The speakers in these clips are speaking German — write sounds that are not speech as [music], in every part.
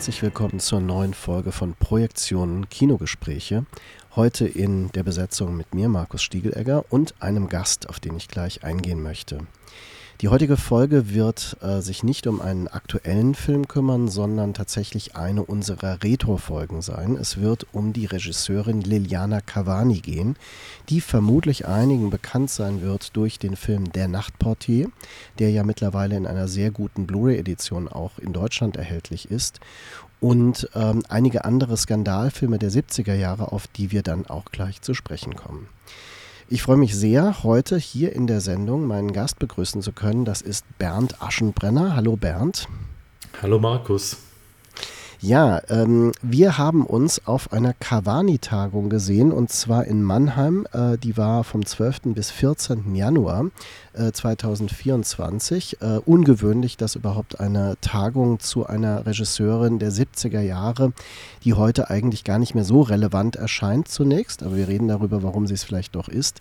Herzlich willkommen zur neuen Folge von Projektionen Kinogespräche. Heute in der Besetzung mit mir, Markus Stiegelegger, und einem Gast, auf den ich gleich eingehen möchte. Die heutige Folge wird äh, sich nicht um einen aktuellen Film kümmern, sondern tatsächlich eine unserer Retro-Folgen sein. Es wird um die Regisseurin Liliana Cavani gehen, die vermutlich einigen bekannt sein wird durch den Film Der Nachtportier, der ja mittlerweile in einer sehr guten Blu-ray-Edition auch in Deutschland erhältlich ist und ähm, einige andere Skandalfilme der 70er Jahre, auf die wir dann auch gleich zu sprechen kommen. Ich freue mich sehr, heute hier in der Sendung meinen Gast begrüßen zu können. Das ist Bernd Aschenbrenner. Hallo Bernd. Hallo Markus. Ja, ähm, wir haben uns auf einer Cavani-Tagung gesehen und zwar in Mannheim. Äh, die war vom 12. bis 14. Januar äh, 2024. Äh, ungewöhnlich, dass überhaupt eine Tagung zu einer Regisseurin der 70er Jahre, die heute eigentlich gar nicht mehr so relevant erscheint zunächst, aber wir reden darüber, warum sie es vielleicht doch ist,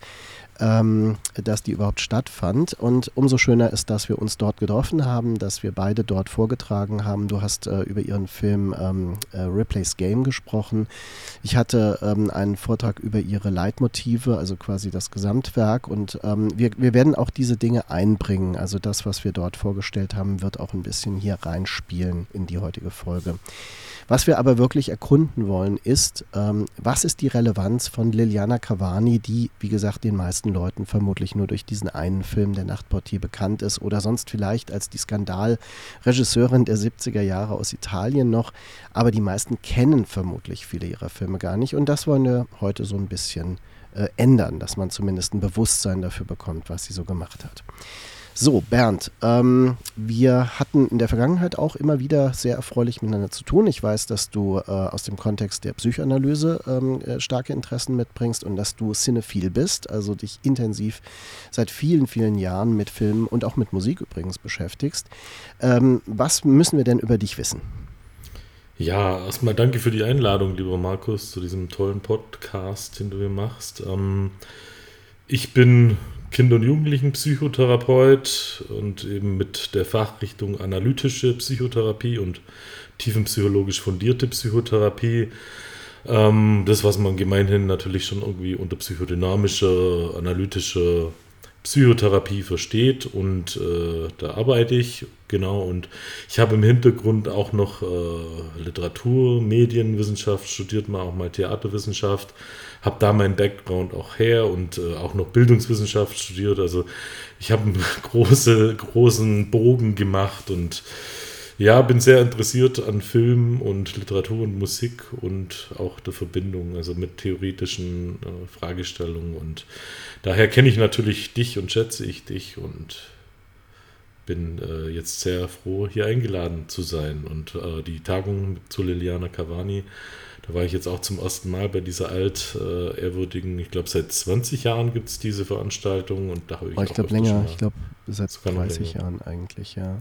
ähm, dass die überhaupt stattfand. Und umso schöner ist, dass wir uns dort getroffen haben, dass wir beide dort vorgetragen haben. Du hast äh, über ihren Film ähm, äh, Ripley's Game gesprochen. Ich hatte ähm, einen Vortrag über ihre Leitmotive, also quasi das Gesamtwerk. Und ähm, wir, wir werden auch diese Dinge einbringen. Also das, was wir dort vorgestellt haben, wird auch ein bisschen hier reinspielen in die heutige Folge. Was wir aber wirklich erkunden wollen, ist, ähm, was ist die Relevanz von Liliana Cavani, die, wie gesagt, den meisten Leuten vermutlich nur durch diesen einen Film Der Nachtportier bekannt ist oder sonst vielleicht als die Skandalregisseurin der 70er Jahre aus Italien noch. Aber die meisten kennen vermutlich viele ihrer Filme gar nicht. Und das wollen wir heute so ein bisschen äh, ändern, dass man zumindest ein Bewusstsein dafür bekommt, was sie so gemacht hat. So, Bernd, ähm, wir hatten in der Vergangenheit auch immer wieder sehr erfreulich miteinander zu tun. Ich weiß, dass du äh, aus dem Kontext der Psychoanalyse ähm, äh, starke Interessen mitbringst und dass du cinephil bist, also dich intensiv seit vielen, vielen Jahren mit Filmen und auch mit Musik übrigens beschäftigst. Ähm, was müssen wir denn über dich wissen? Ja, erstmal danke für die Einladung, lieber Markus, zu diesem tollen Podcast, den du hier machst. Ähm, ich bin Kinder- und Jugendlichen-Psychotherapeut und eben mit der Fachrichtung analytische Psychotherapie und tiefenpsychologisch fundierte Psychotherapie. Ähm, das, was man gemeinhin natürlich schon irgendwie unter psychodynamischer, analytischer Psychotherapie versteht und äh, da arbeite ich genau und ich habe im Hintergrund auch noch äh, Literatur, Medienwissenschaft studiert, mal auch mal Theaterwissenschaft habe da meinen Background auch her und äh, auch noch Bildungswissenschaft studiert. Also ich habe einen [laughs] große, großen Bogen gemacht und ja, bin sehr interessiert an Film und Literatur und Musik und auch der Verbindung, also mit theoretischen äh, Fragestellungen. Und daher kenne ich natürlich dich und schätze ich dich und bin äh, jetzt sehr froh, hier eingeladen zu sein. Und äh, die Tagung zu Liliana Cavani da war ich jetzt auch zum ersten Mal bei dieser altehrwürdigen, ich glaube seit 20 Jahren gibt es diese Veranstaltung und da habe ich oh, Ich glaube länger, ich glaube seit 30 Jahren eigentlich, ja.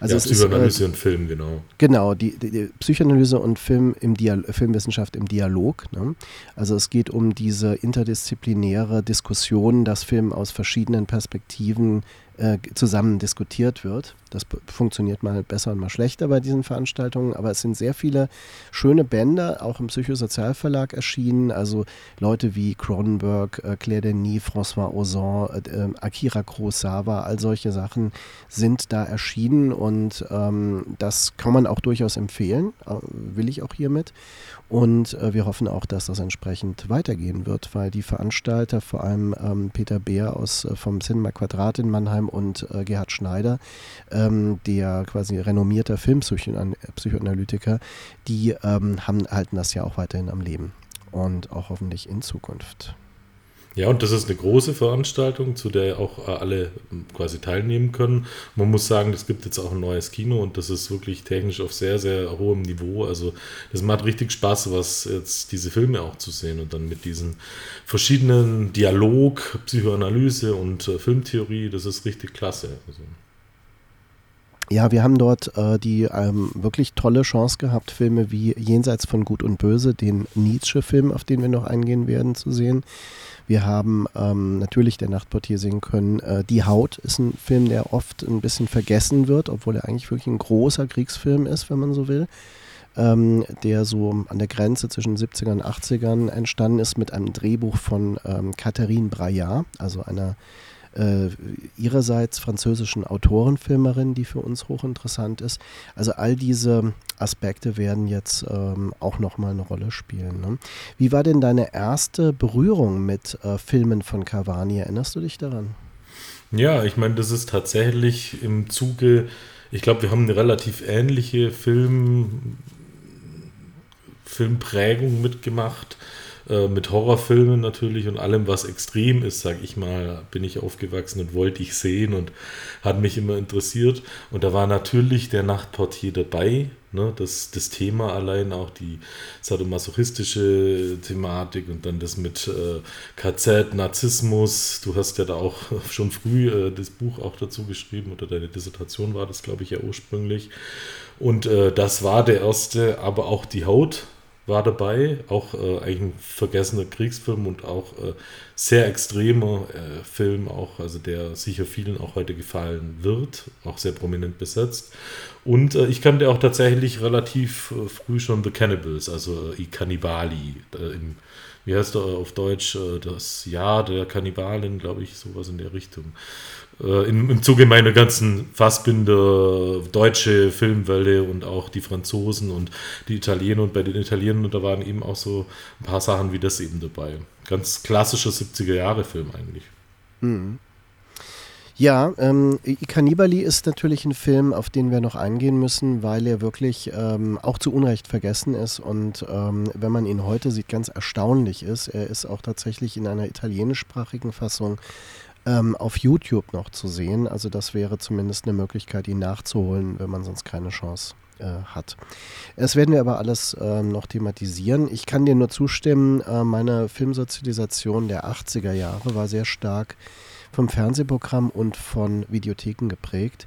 Also ja, Psychoanalyse ist, äh, und Film, genau. Genau, die, die, Psychoanalyse und Film im Dial Filmwissenschaft im Dialog. Ne? Also es geht um diese interdisziplinäre Diskussion, dass Film aus verschiedenen Perspektiven äh, zusammen diskutiert wird. Das funktioniert mal besser und mal schlechter bei diesen Veranstaltungen, aber es sind sehr viele schöne Bände, auch im Psychosozialverlag erschienen. Also Leute wie Cronenberg, äh, Claire Denis, François Ozon, äh, Akira Kurosawa, all solche Sachen sind da erschienen und ähm, das kann man auch durchaus empfehlen, äh, will ich auch hiermit. Und äh, wir hoffen auch, dass das entsprechend weitergehen wird, weil die Veranstalter, vor allem ähm, Peter Beer aus, äh, vom Cinema Quadrat in Mannheim und äh, Gerhard Schneider, ähm, der quasi renommierter Filmpsychoanalytiker, die ähm, haben, halten das ja auch weiterhin am Leben und auch hoffentlich in Zukunft. Ja, und das ist eine große Veranstaltung, zu der auch äh, alle hm, quasi teilnehmen können. Man muss sagen, es gibt jetzt auch ein neues Kino und das ist wirklich technisch auf sehr, sehr hohem Niveau. Also das macht richtig Spaß, was jetzt diese Filme auch zu sehen und dann mit diesen verschiedenen Dialog, Psychoanalyse und äh, Filmtheorie, das ist richtig klasse. Also. Ja, wir haben dort äh, die ähm, wirklich tolle Chance gehabt, Filme wie Jenseits von Gut und Böse, den Nietzsche-Film, auf den wir noch eingehen werden, zu sehen. Wir haben ähm, natürlich der Nachtportier sehen können. Äh, die Haut ist ein Film, der oft ein bisschen vergessen wird, obwohl er eigentlich wirklich ein großer Kriegsfilm ist, wenn man so will. Ähm, der so an der Grenze zwischen 70ern und 80ern entstanden ist mit einem Drehbuch von ähm, Catherine Braillard, also einer äh, ihrerseits französischen Autorenfilmerin, die für uns hochinteressant ist. Also all diese Aspekte werden jetzt ähm, auch nochmal eine Rolle spielen. Ne? Wie war denn deine erste Berührung mit äh, Filmen von Cavani? Erinnerst du dich daran? Ja, ich meine, das ist tatsächlich im Zuge, ich glaube, wir haben eine relativ ähnliche Film, Filmprägung mitgemacht äh, mit Horrorfilmen natürlich und allem, was extrem ist, sag ich mal, bin ich aufgewachsen und wollte ich sehen und hat mich immer interessiert. Und da war natürlich der Nachtportier dabei, ne? das, das Thema allein, auch die sadomasochistische Thematik und dann das mit äh, KZ, Narzissmus. Du hast ja da auch [laughs] schon früh äh, das Buch auch dazu geschrieben oder deine Dissertation war das, glaube ich, ja ursprünglich. Und äh, das war der erste, aber auch die Haut war dabei, auch äh, eigentlich ein vergessener Kriegsfilm und auch äh, sehr extremer äh, Film, auch, also der sicher vielen auch heute gefallen wird, auch sehr prominent besetzt. Und äh, ich kannte auch tatsächlich relativ äh, früh schon The Cannibals, also äh, I Cannibali, im, wie heißt er auf Deutsch, das Jahr der Kannibalen, glaube ich, sowas in der Richtung äh, im, im Zuge meiner ganzen Fassbinder deutsche Filmwelle und auch die Franzosen und die Italiener und bei den Italienern, da waren eben auch so ein paar Sachen wie das eben dabei. Ganz klassischer 70er-Jahre-Film eigentlich. Mhm. Ja, ähm, Cannibali ist natürlich ein Film, auf den wir noch eingehen müssen, weil er wirklich ähm, auch zu Unrecht vergessen ist und ähm, wenn man ihn heute sieht, ganz erstaunlich ist. Er ist auch tatsächlich in einer italienischsprachigen Fassung ähm, auf YouTube noch zu sehen. Also das wäre zumindest eine Möglichkeit, ihn nachzuholen, wenn man sonst keine Chance äh, hat. Das werden wir aber alles äh, noch thematisieren. Ich kann dir nur zustimmen, äh, meine Filmsozialisation der 80er Jahre war sehr stark vom Fernsehprogramm und von Videotheken geprägt.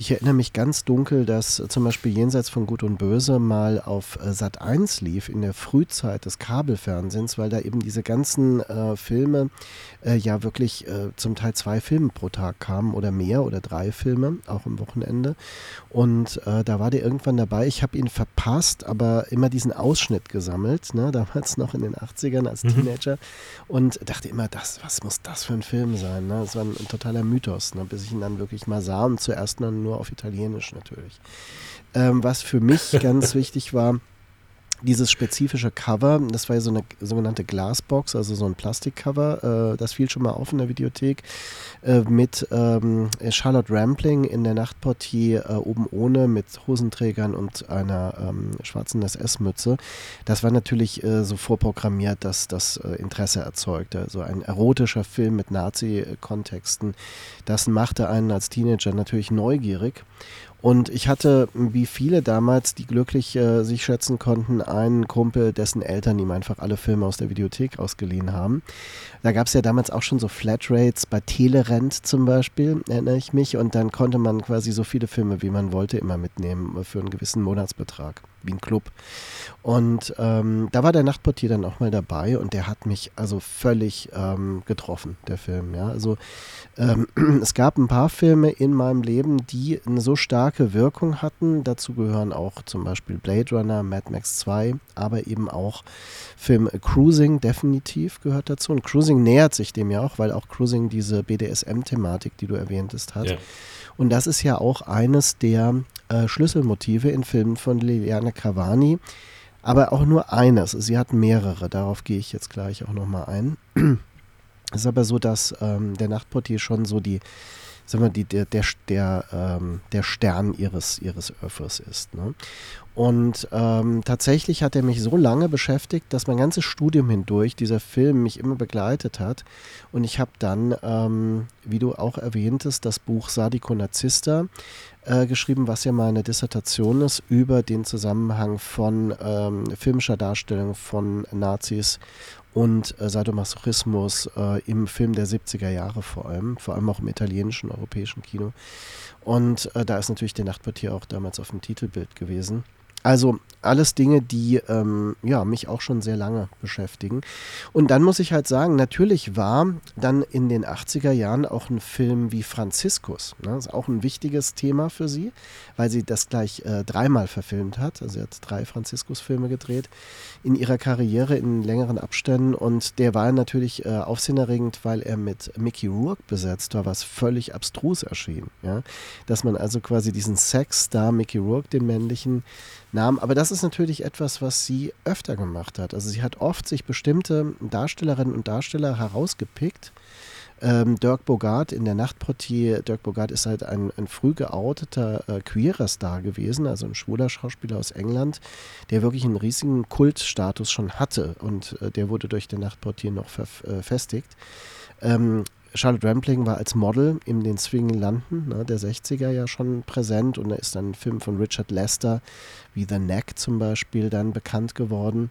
Ich erinnere mich ganz dunkel, dass zum Beispiel Jenseits von Gut und Böse mal auf äh, Sat 1 lief in der Frühzeit des Kabelfernsehens, weil da eben diese ganzen äh, Filme äh, ja wirklich äh, zum Teil zwei Filme pro Tag kamen oder mehr oder drei Filme, auch am Wochenende. Und äh, da war der irgendwann dabei. Ich habe ihn verpasst, aber immer diesen Ausschnitt gesammelt, ne? damals noch in den 80ern als mhm. Teenager und dachte immer, das, was muss das für ein Film sein? Ne? Das war ein, ein totaler Mythos, ne? bis ich ihn dann wirklich mal sah und zuerst dann nur nur auf Italienisch natürlich. Ähm, was für mich [laughs] ganz wichtig war, dieses spezifische Cover, das war ja so eine sogenannte Glasbox, also so ein Plastikcover, äh, das fiel schon mal auf in der Videothek, äh, mit ähm, Charlotte Rampling in der Nachtportier äh, oben ohne mit Hosenträgern und einer ähm, schwarzen SS-Mütze. Das war natürlich äh, so vorprogrammiert, dass das äh, Interesse erzeugte. Also ein erotischer Film mit Nazi-Kontexten, das machte einen als Teenager natürlich neugierig. Und ich hatte, wie viele damals, die glücklich äh, sich schätzen konnten, einen Kumpel, dessen Eltern ihm einfach alle Filme aus der Videothek ausgeliehen haben. Da gab es ja damals auch schon so Flatrates bei Telerent zum Beispiel, erinnere ich mich. Und dann konnte man quasi so viele Filme, wie man wollte, immer mitnehmen für einen gewissen Monatsbetrag wie ein Club. Und ähm, da war der Nachtportier dann auch mal dabei und der hat mich also völlig ähm, getroffen, der Film. Ja? Also ähm, [clears throat] es gab ein paar Filme in meinem Leben, die eine so starke Wirkung hatten. Dazu gehören auch zum Beispiel Blade Runner, Mad Max 2, aber eben auch Film Cruising definitiv gehört dazu. Und Cruising nähert sich dem ja auch, weil auch Cruising diese BDSM-Thematik, die du erwähntest, hat. Ja. Und das ist ja auch eines der äh, Schlüsselmotive in Filmen von Liliane Cavani. Aber auch nur eines. Sie hat mehrere. Darauf gehe ich jetzt gleich auch nochmal ein. Es [clears throat] ist aber so, dass ähm, der Nachtportier schon so die, sagen wir, die, der, der, der, ähm, der Stern ihres, ihres Öffers ist. Ne? Und ähm, tatsächlich hat er mich so lange beschäftigt, dass mein ganzes Studium hindurch dieser Film mich immer begleitet hat. Und ich habe dann, ähm, wie du auch erwähntest, das Buch Sadiko Narzista äh, geschrieben, was ja meine Dissertation ist über den Zusammenhang von ähm, filmischer Darstellung von Nazis und äh, Sadomasochismus äh, im Film der 70er Jahre vor allem, vor allem auch im italienischen, europäischen Kino. Und äh, da ist natürlich der Nachtportier auch damals auf dem Titelbild gewesen. Also alles Dinge, die ähm, ja, mich auch schon sehr lange beschäftigen. Und dann muss ich halt sagen, natürlich war dann in den 80er Jahren auch ein Film wie Franziskus. Ne? Das ist auch ein wichtiges Thema für sie, weil sie das gleich äh, dreimal verfilmt hat. Also sie hat drei Franziskus-Filme gedreht in ihrer Karriere in längeren Abständen. Und der war natürlich äh, aufsehenerregend, weil er mit Mickey Rourke besetzt war, was völlig abstrus erschien. Ja? Dass man also quasi diesen Sex-Star Mickey Rourke, den männlichen, nahm. Aber das ist natürlich etwas, was sie öfter gemacht hat. Also sie hat oft sich bestimmte Darstellerinnen und Darsteller herausgepickt. Ähm, Dirk Bogart in der Nachtportier. Dirk Bogart ist halt ein, ein früh geouteter äh, queerer Star gewesen, also ein schwuler Schauspieler aus England, der wirklich einen riesigen Kultstatus schon hatte und äh, der wurde durch den Nachtportier noch verfestigt. Äh, ähm, Charlotte Rampling war als Model in den Swinging Landen ne, der 60er ja schon präsent und da ist dann ein Film von Richard Lester wie The Neck zum Beispiel dann bekannt geworden.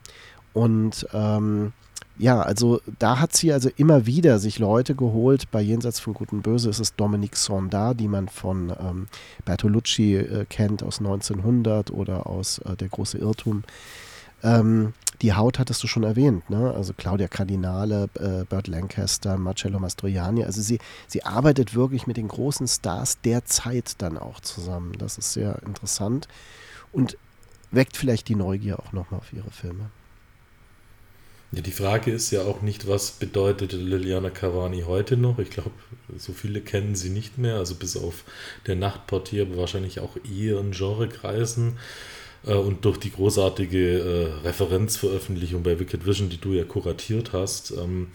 Und ähm, ja, also da hat sie also immer wieder sich Leute geholt. Bei Jenseits von Gut und Böse ist es Dominique Sondard, die man von ähm, Bertolucci äh, kennt aus 1900 oder aus äh, Der große Irrtum. Ähm, die Haut hattest du schon erwähnt, ne? Also Claudia Cardinale, äh, Burt Lancaster, Marcello Mastroianni. Also sie, sie arbeitet wirklich mit den großen Stars der Zeit dann auch zusammen. Das ist sehr interessant und weckt vielleicht die Neugier auch nochmal auf ihre Filme. Ja, die Frage ist ja auch nicht, was bedeutet Liliana Cavani heute noch? Ich glaube, so viele kennen sie nicht mehr, also bis auf der Nachtportier, aber wahrscheinlich auch eher in Genrekreisen. Äh, und durch die großartige äh, Referenzveröffentlichung bei Wicked Vision, die du ja kuratiert hast. Ähm,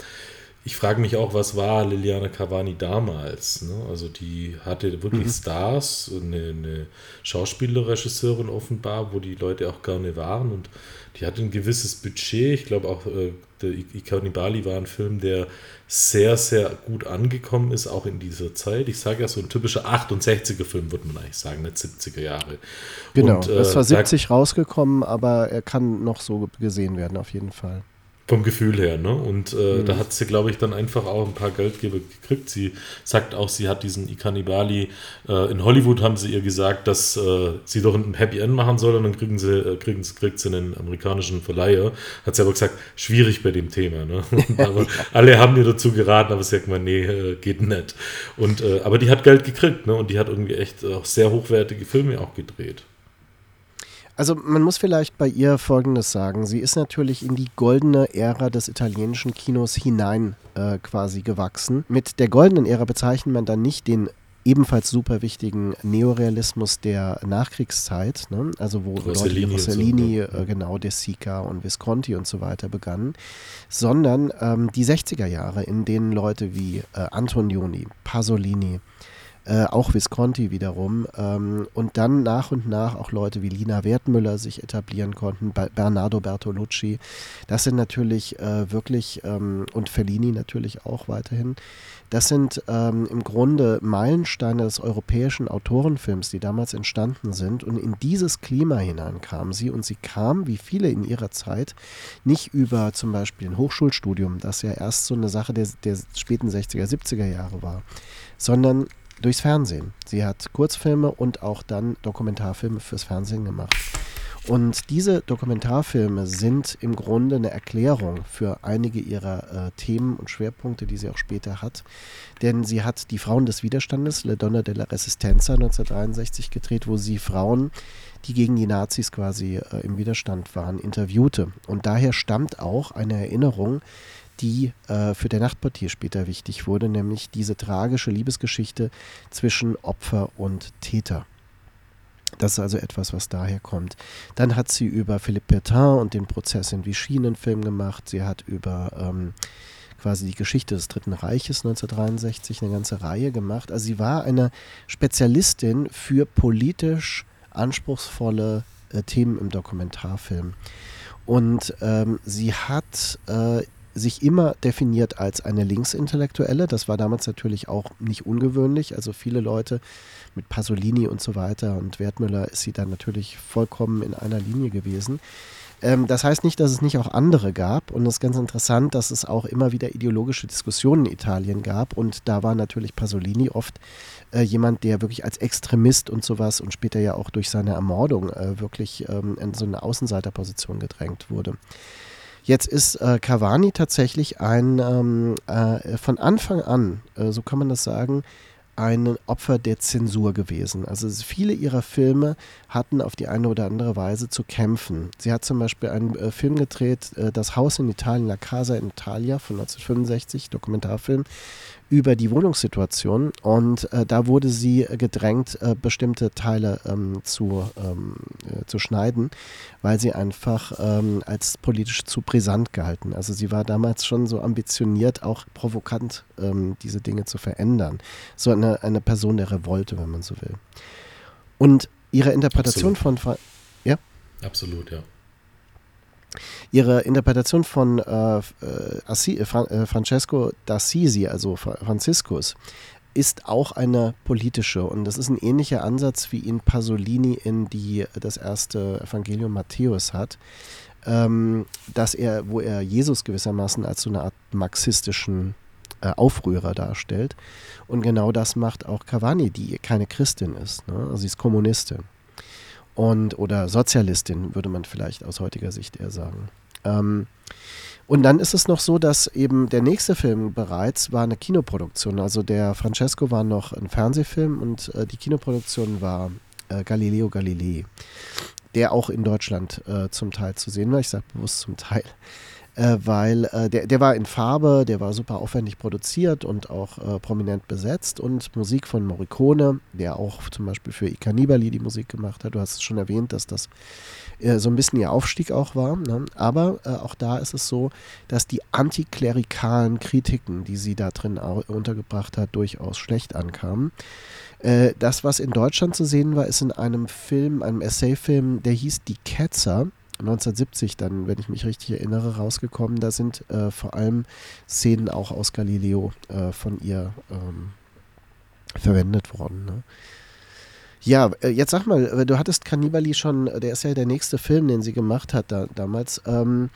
ich frage mich auch, was war Liliana Cavani damals? Ne? Also die hatte wirklich mhm. Stars, eine, eine Schauspielerregisseurin offenbar, wo die Leute auch gerne waren und die hatte ein gewisses Budget. Ich glaube auch, äh, der Ikanibali war ein Film, der sehr, sehr gut angekommen ist, auch in dieser Zeit. Ich sage ja, so ein typischer 68er-Film, würde man eigentlich sagen, nicht 70er Jahre. Genau, und, äh, es war 70 rausgekommen, aber er kann noch so gesehen werden, auf jeden Fall. Vom Gefühl her, ne? Und äh, mhm. da hat sie, glaube ich, dann einfach auch ein paar Geldgeber gekriegt. Sie sagt auch, sie hat diesen Ikanibali, äh, in Hollywood haben sie ihr gesagt, dass äh, sie doch ein Happy End machen soll und dann kriegen sie, äh, kriegen, kriegt sie einen amerikanischen Verleiher. Hat sie aber gesagt, schwierig bei dem Thema, ne? [laughs] aber [laughs] alle haben ihr dazu geraten, aber sie sagt mal, nee, äh, geht nicht. Und, äh, aber die hat Geld gekriegt, ne? Und die hat irgendwie echt auch sehr hochwertige Filme auch gedreht. Also man muss vielleicht bei ihr Folgendes sagen. Sie ist natürlich in die goldene Ära des italienischen Kinos hinein äh, quasi gewachsen. Mit der goldenen Ära bezeichnet man dann nicht den ebenfalls super wichtigen Neorealismus der Nachkriegszeit, ne? also wo Rossellini Leute wie Rossellini, so, äh, genau, De Sica und Visconti und so weiter begannen, sondern ähm, die 60er Jahre, in denen Leute wie äh, Antonioni, Pasolini, äh, auch Visconti wiederum. Ähm, und dann nach und nach auch Leute wie Lina Wertmüller sich etablieren konnten, Bernardo Bertolucci. Das sind natürlich äh, wirklich, ähm, und Fellini natürlich auch weiterhin, das sind ähm, im Grunde Meilensteine des europäischen Autorenfilms, die damals entstanden sind. Und in dieses Klima hinein kam sie. Und sie kam, wie viele in ihrer Zeit, nicht über zum Beispiel ein Hochschulstudium, das ja erst so eine Sache der, der späten 60er, 70er Jahre war, sondern durchs Fernsehen. Sie hat Kurzfilme und auch dann Dokumentarfilme fürs Fernsehen gemacht. Und diese Dokumentarfilme sind im Grunde eine Erklärung für einige ihrer äh, Themen und Schwerpunkte, die sie auch später hat. Denn sie hat die Frauen des Widerstandes, Le Donna della Resistenza 1963 gedreht, wo sie Frauen, die gegen die Nazis quasi äh, im Widerstand waren, interviewte. Und daher stammt auch eine Erinnerung, die äh, für der Nachtportier später wichtig wurde, nämlich diese tragische Liebesgeschichte zwischen Opfer und Täter. Das ist also etwas, was daher kommt. Dann hat sie über Philippe Pétain und den Prozess in Vichy einen Film gemacht. Sie hat über ähm, quasi die Geschichte des Dritten Reiches 1963 eine ganze Reihe gemacht. Also sie war eine Spezialistin für politisch anspruchsvolle äh, Themen im Dokumentarfilm. Und ähm, sie hat äh, sich immer definiert als eine Linksintellektuelle. Das war damals natürlich auch nicht ungewöhnlich. Also viele Leute mit Pasolini und so weiter und Wertmüller ist sie dann natürlich vollkommen in einer Linie gewesen. Ähm, das heißt nicht, dass es nicht auch andere gab. Und es ist ganz interessant, dass es auch immer wieder ideologische Diskussionen in Italien gab. Und da war natürlich Pasolini oft äh, jemand, der wirklich als Extremist und sowas und später ja auch durch seine Ermordung äh, wirklich ähm, in so eine Außenseiterposition gedrängt wurde. Jetzt ist äh, Cavani tatsächlich ein ähm, äh, von Anfang an, äh, so kann man das sagen, ein Opfer der Zensur gewesen. Also viele ihrer Filme hatten auf die eine oder andere Weise zu kämpfen. Sie hat zum Beispiel einen äh, Film gedreht, äh, Das Haus in Italien, La Casa in Italia von 1965, Dokumentarfilm, über die Wohnungssituation und äh, da wurde sie gedrängt, äh, bestimmte Teile ähm, zu, ähm, äh, zu schneiden, weil sie einfach ähm, als politisch zu brisant gehalten. Also sie war damals schon so ambitioniert, auch provokant ähm, diese Dinge zu verändern. So eine, eine Person der Revolte, wenn man so will. Und ihre Interpretation Absolut. von... Ja? Absolut, ja. Ihre Interpretation von äh, äh Assi, äh, äh, Francesco d'Assisi, also Franziskus, ist auch eine politische und das ist ein ähnlicher Ansatz, wie ihn Pasolini in die, das erste Evangelium Matthäus hat, ähm, dass er, wo er Jesus gewissermaßen als so eine Art marxistischen äh, Aufrührer darstellt. Und genau das macht auch Cavani, die keine Christin ist. Ne? Also sie ist Kommunistin und oder Sozialistin, würde man vielleicht aus heutiger Sicht eher sagen. Ähm, und dann ist es noch so, dass eben der nächste Film bereits war eine Kinoproduktion. Also der Francesco war noch ein Fernsehfilm und äh, die Kinoproduktion war äh, Galileo Galilei, der auch in Deutschland äh, zum Teil zu sehen war. Ich sage bewusst zum Teil äh, weil äh, der, der war in Farbe, der war super aufwendig produziert und auch äh, prominent besetzt und Musik von Morricone, der auch zum Beispiel für I Cannibali die Musik gemacht hat. Du hast es schon erwähnt, dass das äh, so ein bisschen ihr Aufstieg auch war. Ne? Aber äh, auch da ist es so, dass die antiklerikalen Kritiken, die sie da drin untergebracht hat, durchaus schlecht ankamen. Äh, das, was in Deutschland zu sehen war, ist in einem Film, einem Essayfilm, der hieß Die Ketzer 1970 dann, wenn ich mich richtig erinnere, rausgekommen. Da sind äh, vor allem Szenen auch aus Galileo äh, von ihr ähm, verwendet worden. Ne? Ja, äh, jetzt sag mal, äh, du hattest Cannibali schon, der ist ja der nächste Film, den sie gemacht hat da, damals. Ähm,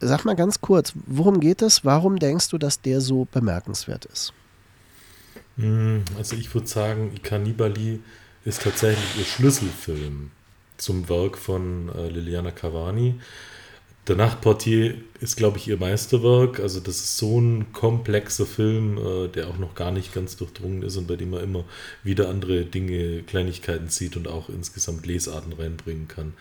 sag mal ganz kurz, worum geht es? Warum denkst du, dass der so bemerkenswert ist? Hm, also ich würde sagen, Cannibali ist tatsächlich ihr Schlüsselfilm zum Werk von äh, Liliana Cavani. Der Nachtportier ist, glaube ich, ihr Meisterwerk. Also das ist so ein komplexer Film, äh, der auch noch gar nicht ganz durchdrungen ist und bei dem man immer wieder andere Dinge, Kleinigkeiten sieht und auch insgesamt Lesarten reinbringen kann.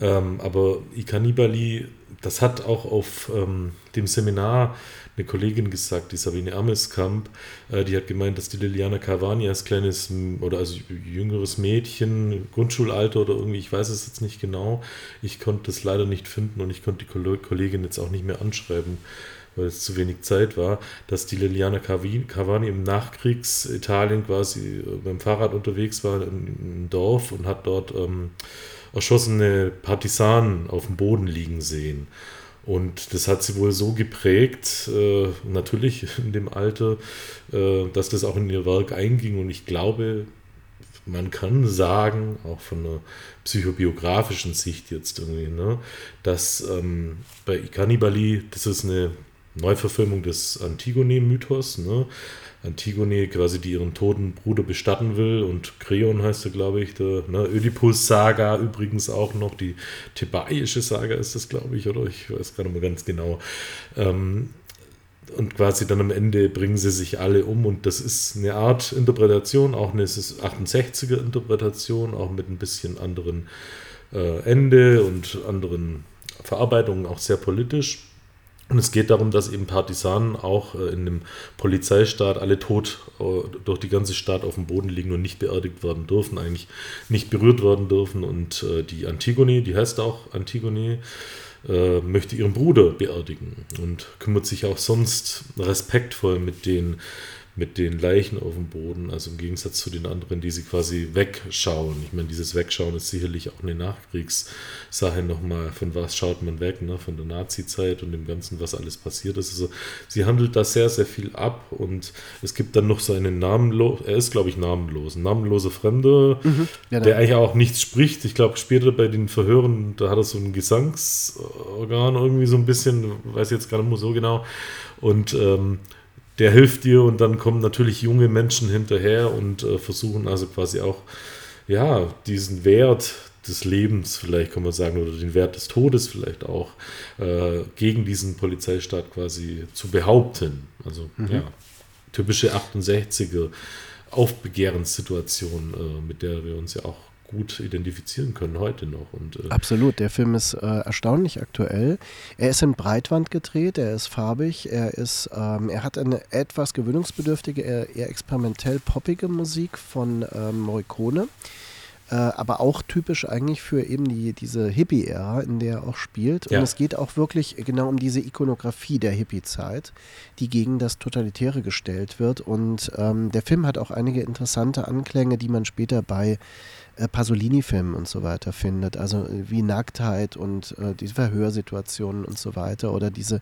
Ähm, aber Ikanibali, das hat auch auf ähm, dem Seminar eine Kollegin gesagt, die Sabine Ameskamp, äh, die hat gemeint, dass die Liliana Cavani als kleines oder als jüngeres Mädchen, Grundschulalter oder irgendwie, ich weiß es jetzt nicht genau, ich konnte es leider nicht finden und ich konnte die Kollegin jetzt auch nicht mehr anschreiben, weil es zu wenig Zeit war, dass die Liliana Cavani im Nachkriegsitalien quasi äh, beim Fahrrad unterwegs war im Dorf und hat dort ähm, erschossene Partisanen auf dem Boden liegen sehen. Und das hat sie wohl so geprägt, äh, natürlich in dem Alter, äh, dass das auch in ihr Werk einging. Und ich glaube, man kann sagen, auch von einer psychobiografischen Sicht jetzt irgendwie, ne, dass ähm, bei Cannibali, das ist eine Neuverfilmung des Antigone-Mythos, ne, Antigone quasi, die ihren toten Bruder bestatten will und Kreon heißt er, glaube ich, der ne, Oedipus-Saga übrigens auch noch, die thebaische Saga ist das, glaube ich, oder ich weiß gar nicht mehr ganz genau. Ähm, und quasi dann am Ende bringen sie sich alle um und das ist eine Art Interpretation, auch eine 68er Interpretation, auch mit ein bisschen anderen äh, Ende und anderen Verarbeitungen, auch sehr politisch. Und es geht darum, dass eben Partisanen auch äh, in dem Polizeistaat alle tot äh, durch die ganze Stadt auf dem Boden liegen und nicht beerdigt werden dürfen, eigentlich nicht berührt werden dürfen. Und äh, die Antigone, die heißt auch Antigone, möchte ihren Bruder beerdigen und kümmert sich auch sonst respektvoll mit den mit den Leichen auf dem Boden, also im Gegensatz zu den anderen, die sie quasi wegschauen. Ich meine, dieses Wegschauen ist sicherlich auch eine Nachkriegssache nochmal, von was schaut man weg, ne? von der Nazi-Zeit und dem Ganzen, was alles passiert ist. Also sie handelt da sehr, sehr viel ab und es gibt dann noch so einen namenlosen, er ist glaube ich namenlos, ein namenloser Fremde, mhm, genau. der eigentlich auch nichts spricht. Ich glaube später bei den Verhören, da hat er so ein Gesangsorgan irgendwie so ein bisschen, weiß jetzt gar nicht mehr so genau und ähm, der hilft dir und dann kommen natürlich junge Menschen hinterher und äh, versuchen also quasi auch ja diesen Wert des Lebens vielleicht kann man sagen oder den Wert des Todes vielleicht auch äh, gegen diesen Polizeistaat quasi zu behaupten. Also mhm. ja, typische 68er Aufbegehrenssituation, äh, mit der wir uns ja auch gut identifizieren können heute noch. Und, äh Absolut, der Film ist äh, erstaunlich aktuell. Er ist in Breitwand gedreht, er ist farbig, er ist, ähm, er hat eine etwas gewöhnungsbedürftige, eher, eher experimentell poppige Musik von ähm, Morricone. Äh, aber auch typisch eigentlich für eben die, diese Hippie-Ära, in der er auch spielt. Ja. Und es geht auch wirklich genau um diese Ikonografie der Hippie-Zeit, die gegen das Totalitäre gestellt wird. Und ähm, der Film hat auch einige interessante Anklänge, die man später bei äh, Pasolini-Filmen und so weiter findet. Also äh, wie Nacktheit und äh, die Verhörsituationen und so weiter oder diese,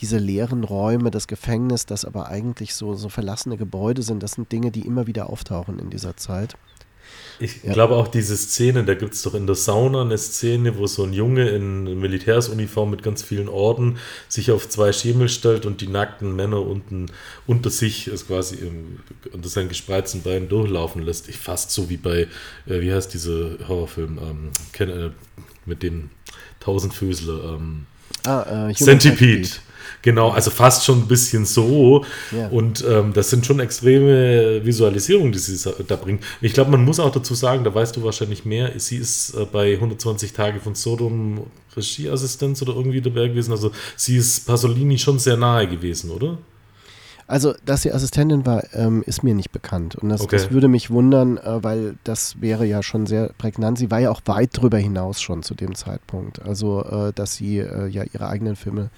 diese leeren Räume, das Gefängnis, das aber eigentlich so, so verlassene Gebäude sind. Das sind Dinge, die immer wieder auftauchen in dieser Zeit. Ich ja. glaube auch diese Szene, da gibt es doch in der Sauna eine Szene, wo so ein Junge in Militärsuniform mit ganz vielen Orden sich auf zwei Schemel stellt und die nackten Männer unten unter sich ist quasi im, unter seinen gespreizten Beinen durchlaufen lässt. Ich fast so wie bei, äh, wie heißt dieser Horrorfilm, ähm, äh, mit dem Tausendfüßler, ähm, ah, äh, Centipede. Centipede. Genau, also fast schon ein bisschen so. Ja. Und ähm, das sind schon extreme Visualisierungen, die sie da bringt. Ich glaube, man muss auch dazu sagen, da weißt du wahrscheinlich mehr, sie ist äh, bei 120 Tage von Sodom Regieassistenz oder irgendwie dabei gewesen. Also sie ist Pasolini schon sehr nahe gewesen, oder? Also, dass sie Assistentin war, ähm, ist mir nicht bekannt. Und das, okay. das würde mich wundern, äh, weil das wäre ja schon sehr prägnant. Sie war ja auch weit darüber hinaus schon zu dem Zeitpunkt. Also, äh, dass sie äh, ja ihre eigenen Filme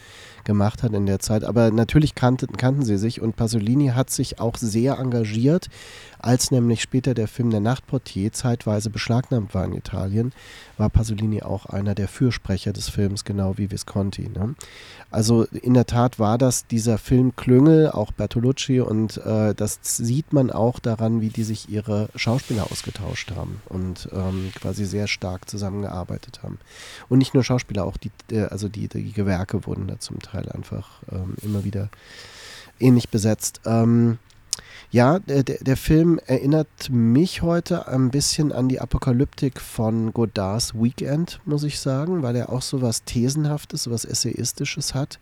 gemacht hat in der Zeit. Aber natürlich kannten, kannten sie sich und Pasolini hat sich auch sehr engagiert, als nämlich später der Film Der Nachtportier zeitweise beschlagnahmt war in Italien, war Pasolini auch einer der Fürsprecher des Films, genau wie Visconti. Ne? Also in der Tat war das dieser Film Klüngel, auch Bertolucci, und äh, das sieht man auch daran, wie die sich ihre Schauspieler ausgetauscht haben und ähm, quasi sehr stark zusammengearbeitet haben. Und nicht nur Schauspieler, auch die, äh, also die, die Gewerke wurden da zum Teil einfach ähm, immer wieder ähnlich besetzt. Ähm, ja, der, der Film erinnert mich heute ein bisschen an die Apokalyptik von Godards Weekend, muss ich sagen, weil er auch so was Thesenhaftes, so was Essayistisches hat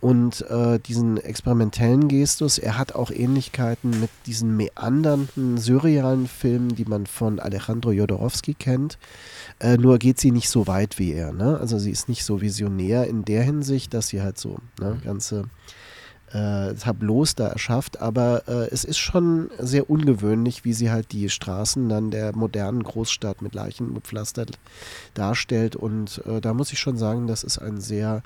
und äh, diesen experimentellen Gestus. Er hat auch Ähnlichkeiten mit diesen meandernden, surrealen Filmen, die man von Alejandro Jodorowsky kennt. Äh, nur geht sie nicht so weit wie er. Ne? Also sie ist nicht so visionär in der Hinsicht, dass sie halt so ne, ganze äh, Tableaus da erschafft, aber äh, es ist schon sehr ungewöhnlich, wie sie halt die Straßen dann der modernen Großstadt mit Leichen gepflastert darstellt und äh, da muss ich schon sagen, das ist ein sehr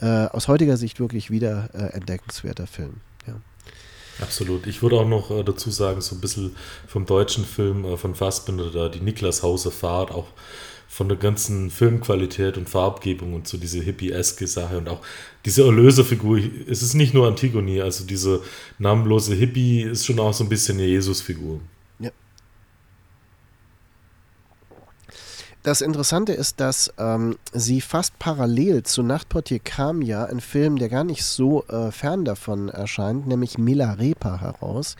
äh, aus heutiger Sicht wirklich wieder äh, entdeckenswerter Film. Ja. Absolut. Ich würde auch noch äh, dazu sagen, so ein bisschen vom deutschen Film von Fassbinder, da die Niklas Hauser Fahrt, auch von der ganzen Filmqualität und Farbgebung und so diese hippie-eske Sache und auch diese Erlöserfigur. Es ist nicht nur Antigone, also diese namenlose Hippie ist schon auch so ein bisschen eine Jesusfigur. Das Interessante ist, dass ähm, sie fast parallel zu Nachtportier kam ja ein Film, der gar nicht so äh, fern davon erscheint, nämlich Milarepa heraus.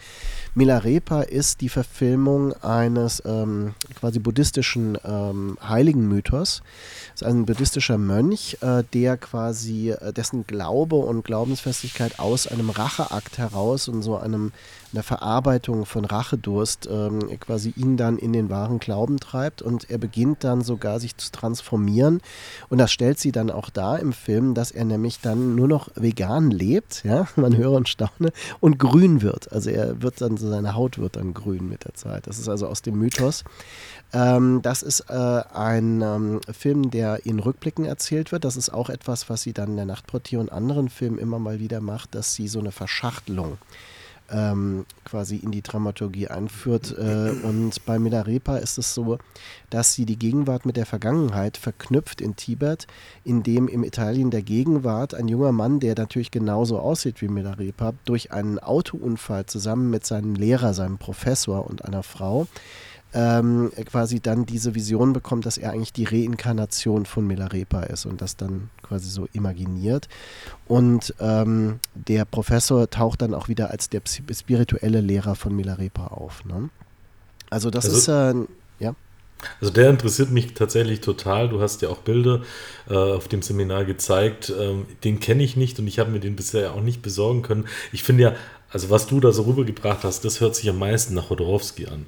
Milarepa ist die Verfilmung eines ähm, quasi buddhistischen ähm, Heiligenmythos. Es ist ein buddhistischer Mönch, äh, der quasi, äh, dessen Glaube und Glaubensfestigkeit aus einem Racheakt heraus und so einem einer Verarbeitung von Rachedurst ähm, quasi ihn dann in den wahren Glauben treibt und er beginnt dann sogar sich zu transformieren und das stellt sie dann auch dar im Film, dass er nämlich dann nur noch vegan lebt, ja, [laughs] man höre und staune, und grün wird. Also er wird dann, seine Haut wird dann grün mit der Zeit. Das ist also aus dem Mythos. Ähm, das ist äh, ein ähm, Film, der in Rückblicken erzählt wird. Das ist auch etwas, was sie dann in der Nachtportier und anderen Filmen immer mal wieder macht, dass sie so eine Verschachtelung ähm, quasi in die Dramaturgie einführt. Äh, und bei Milarepa ist es so, dass sie die Gegenwart mit der Vergangenheit verknüpft in Tibet, in dem im Italien der Gegenwart ein junger Mann, der natürlich genauso aussieht wie Milarepa, durch einen Autounfall zusammen mit seinem Lehrer, seinem Professor und einer Frau ähm, quasi dann diese Vision bekommt, dass er eigentlich die Reinkarnation von Milarepa ist und das dann quasi so imaginiert. Und ähm, der Professor taucht dann auch wieder als der spirituelle Lehrer von Milarepa auf. Ne? Also das also, ist äh, ja. Also der interessiert mich tatsächlich total. Du hast ja auch Bilder äh, auf dem Seminar gezeigt. Ähm, den kenne ich nicht und ich habe mir den bisher auch nicht besorgen können. Ich finde ja, also was du da so rübergebracht hast, das hört sich am meisten nach Hodorowski an.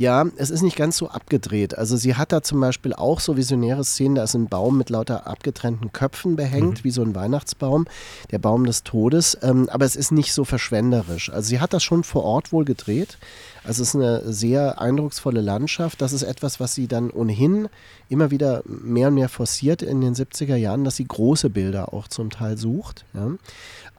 Ja, es ist nicht ganz so abgedreht. Also sie hat da zum Beispiel auch so visionäre Szenen, da ist ein Baum mit lauter abgetrennten Köpfen behängt, mhm. wie so ein Weihnachtsbaum, der Baum des Todes. Ähm, aber es ist nicht so verschwenderisch. Also sie hat das schon vor Ort wohl gedreht. Also es ist eine sehr eindrucksvolle Landschaft. Das ist etwas, was sie dann ohnehin immer wieder mehr und mehr forciert in den 70er Jahren, dass sie große Bilder auch zum Teil sucht. Ja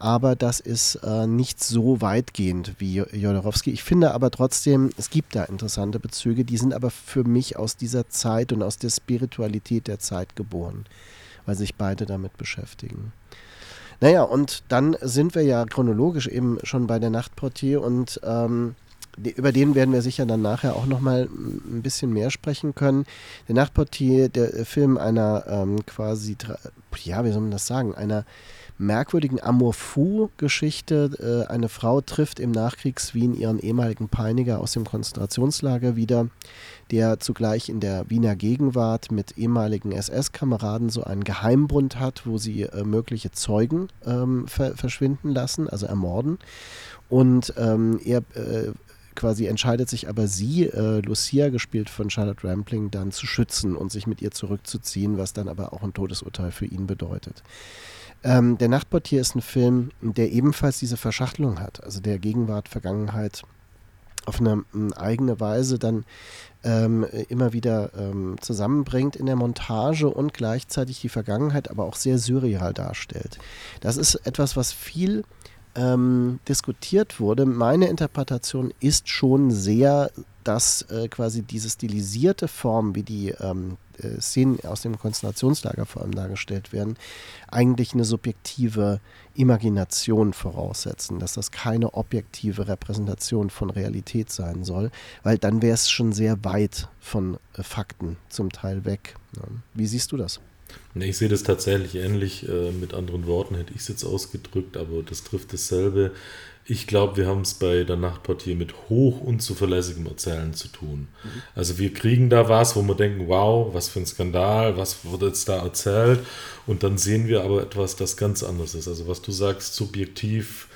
aber das ist äh, nicht so weitgehend wie Jodorowsky. Ich finde aber trotzdem, es gibt da interessante Bezüge, die sind aber für mich aus dieser Zeit und aus der Spiritualität der Zeit geboren, weil sich beide damit beschäftigen. Naja, und dann sind wir ja chronologisch eben schon bei der Nachtportier und ähm, über den werden wir sicher dann nachher auch nochmal ein bisschen mehr sprechen können. Der Nachtportier, der Film einer ähm, quasi, ja, wie soll man das sagen, einer merkwürdigen Amour-Fou-Geschichte. Äh, eine Frau trifft im Nachkriegs-Wien ihren ehemaligen Peiniger aus dem Konzentrationslager wieder, der zugleich in der Wiener Gegenwart mit ehemaligen SS-Kameraden so einen Geheimbund hat, wo sie äh, mögliche Zeugen ähm, ver verschwinden lassen, also ermorden. Und ähm, er äh, quasi entscheidet sich aber sie, äh, Lucia, gespielt von Charlotte Rampling, dann zu schützen und sich mit ihr zurückzuziehen, was dann aber auch ein Todesurteil für ihn bedeutet. Ähm, der Nachtportier ist ein Film, der ebenfalls diese Verschachtelung hat, also der Gegenwart, Vergangenheit auf eine, eine eigene Weise dann ähm, immer wieder ähm, zusammenbringt in der Montage und gleichzeitig die Vergangenheit aber auch sehr surreal darstellt. Das ist etwas, was viel ähm, diskutiert wurde. Meine Interpretation ist schon sehr, dass äh, quasi diese stilisierte Form, wie die ähm, äh, Szenen aus dem Konzentrationslager vor allem dargestellt werden, eigentlich eine subjektive Imagination voraussetzen, dass das keine objektive Repräsentation von Realität sein soll, weil dann wäre es schon sehr weit von äh, Fakten zum Teil weg. Ja. Wie siehst du das? Ich sehe das tatsächlich ähnlich. Äh, mit anderen Worten hätte ich es jetzt ausgedrückt, aber das trifft dasselbe. Ich glaube, wir haben es bei der Nachtportier mit hoch unzuverlässigem Erzählen zu tun. Mhm. Also wir kriegen da was, wo wir denken, wow, was für ein Skandal, was wurde jetzt da erzählt? Und dann sehen wir aber etwas, das ganz anders ist. Also was du sagst, subjektiv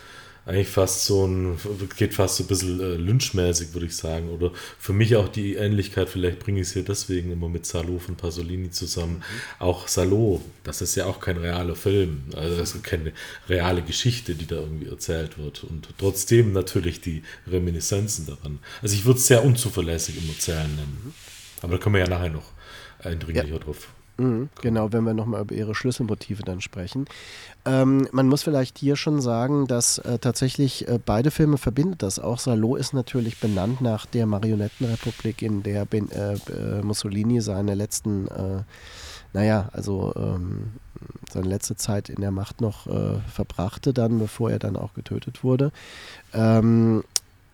eigentlich fast so ein, geht fast so ein bisschen äh, lynchmäßig, würde ich sagen. Oder für mich auch die Ähnlichkeit, vielleicht bringe ich es hier deswegen immer mit Salo von Pasolini zusammen. Mhm. Auch Salo, das ist ja auch kein realer Film. Also das ist keine reale Geschichte, die da irgendwie erzählt wird. Und trotzdem natürlich die Reminiszenzen daran. Also ich würde es sehr unzuverlässig im Erzählen nennen. Mhm. Aber da können wir ja nachher noch eindringlicher ja. drauf Mhm, genau, wenn wir nochmal über ihre Schlüsselmotive dann sprechen. Ähm, man muss vielleicht hier schon sagen, dass äh, tatsächlich äh, beide Filme verbindet das. Auch Salo ist natürlich benannt nach der Marionettenrepublik, in der ben, äh, äh Mussolini seine letzten, äh, naja, also ähm, seine letzte Zeit in der Macht noch äh, verbrachte, dann, bevor er dann auch getötet wurde. Ähm,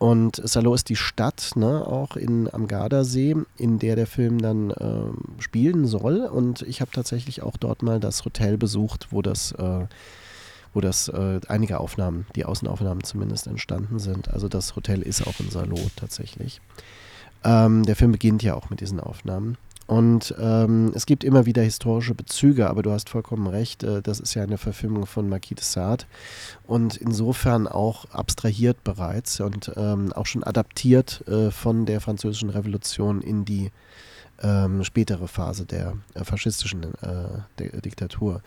und Salo ist die Stadt, ne, auch in, am Gardasee, in der der Film dann äh, spielen soll. Und ich habe tatsächlich auch dort mal das Hotel besucht, wo das, äh, wo das äh, einige Aufnahmen, die Außenaufnahmen zumindest entstanden sind. Also das Hotel ist auch in Salo tatsächlich. Ähm, der Film beginnt ja auch mit diesen Aufnahmen. Und ähm, es gibt immer wieder historische Bezüge, aber du hast vollkommen recht, äh, das ist ja eine Verfilmung von Marquis de Sade und insofern auch abstrahiert bereits und ähm, auch schon adaptiert äh, von der Französischen Revolution in die ähm, spätere Phase der äh, faschistischen äh, der Diktatur.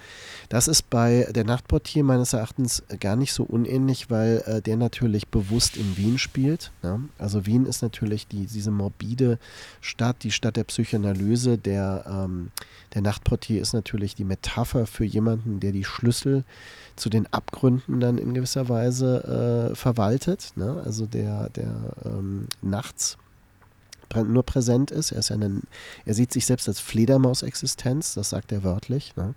Das ist bei der Nachtportier meines Erachtens gar nicht so unähnlich, weil äh, der natürlich bewusst in Wien spielt. Ja? Also Wien ist natürlich die, diese morbide Stadt, die Stadt der Psychoanalyse. Der, ähm, der Nachtportier ist natürlich die Metapher für jemanden, der die Schlüssel zu den Abgründen dann in gewisser Weise äh, verwaltet. Ne? Also der, der ähm, nachts nur präsent ist. Er, ist ja eine, er sieht sich selbst als Fledermaus-Existenz, das sagt er wörtlich. Ne?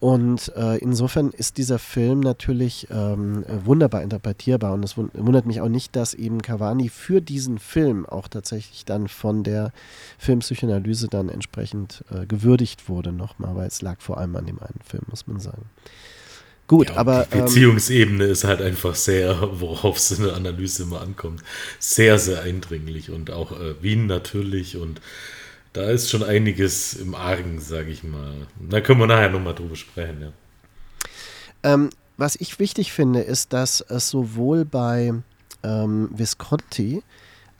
Und äh, insofern ist dieser Film natürlich ähm, wunderbar interpretierbar und es wundert mich auch nicht, dass eben Cavani für diesen Film auch tatsächlich dann von der Filmpsychoanalyse dann entsprechend äh, gewürdigt wurde nochmal, weil es lag vor allem an dem einen Film, muss man sagen. Gut, ja, aber. Die ähm, Beziehungsebene ähm, ist halt einfach sehr, worauf es in der Analyse immer ankommt, sehr, sehr eindringlich und auch äh, Wien natürlich und da ist schon einiges im Argen, sage ich mal. Da können wir nachher nochmal drüber sprechen, ja. Ähm, was ich wichtig finde, ist, dass es sowohl bei ähm, Visconti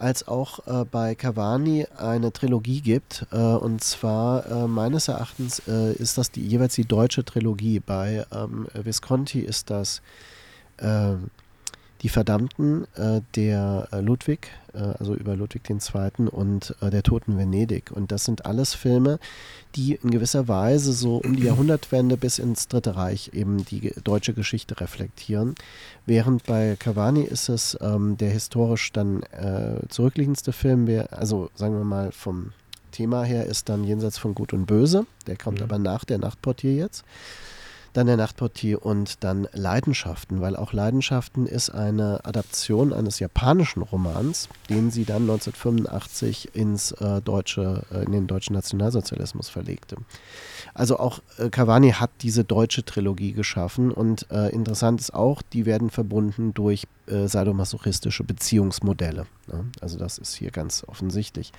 als auch äh, bei Cavani eine Trilogie gibt. Äh, und zwar äh, meines Erachtens äh, ist das die, jeweils die deutsche Trilogie. Bei ähm, Visconti ist das ähm, die Verdammten äh, der äh, Ludwig, äh, also über Ludwig II. und äh, der Toten Venedig. Und das sind alles Filme, die in gewisser Weise so um die Jahrhundertwende bis ins Dritte Reich eben die deutsche Geschichte reflektieren. Während bei Cavani ist es ähm, der historisch dann äh, zurückliegendste Film, also sagen wir mal vom Thema her ist dann Jenseits von Gut und Böse. Der kommt mhm. aber nach der Nachtportier jetzt dann der Nachtportier und dann Leidenschaften, weil auch Leidenschaften ist eine Adaption eines japanischen Romans, den sie dann 1985 ins äh, deutsche, äh, in den deutschen Nationalsozialismus verlegte. Also auch äh, Cavani hat diese deutsche Trilogie geschaffen und äh, interessant ist auch, die werden verbunden durch äh, sadomasochistische Beziehungsmodelle. Ne? Also das ist hier ganz offensichtlich.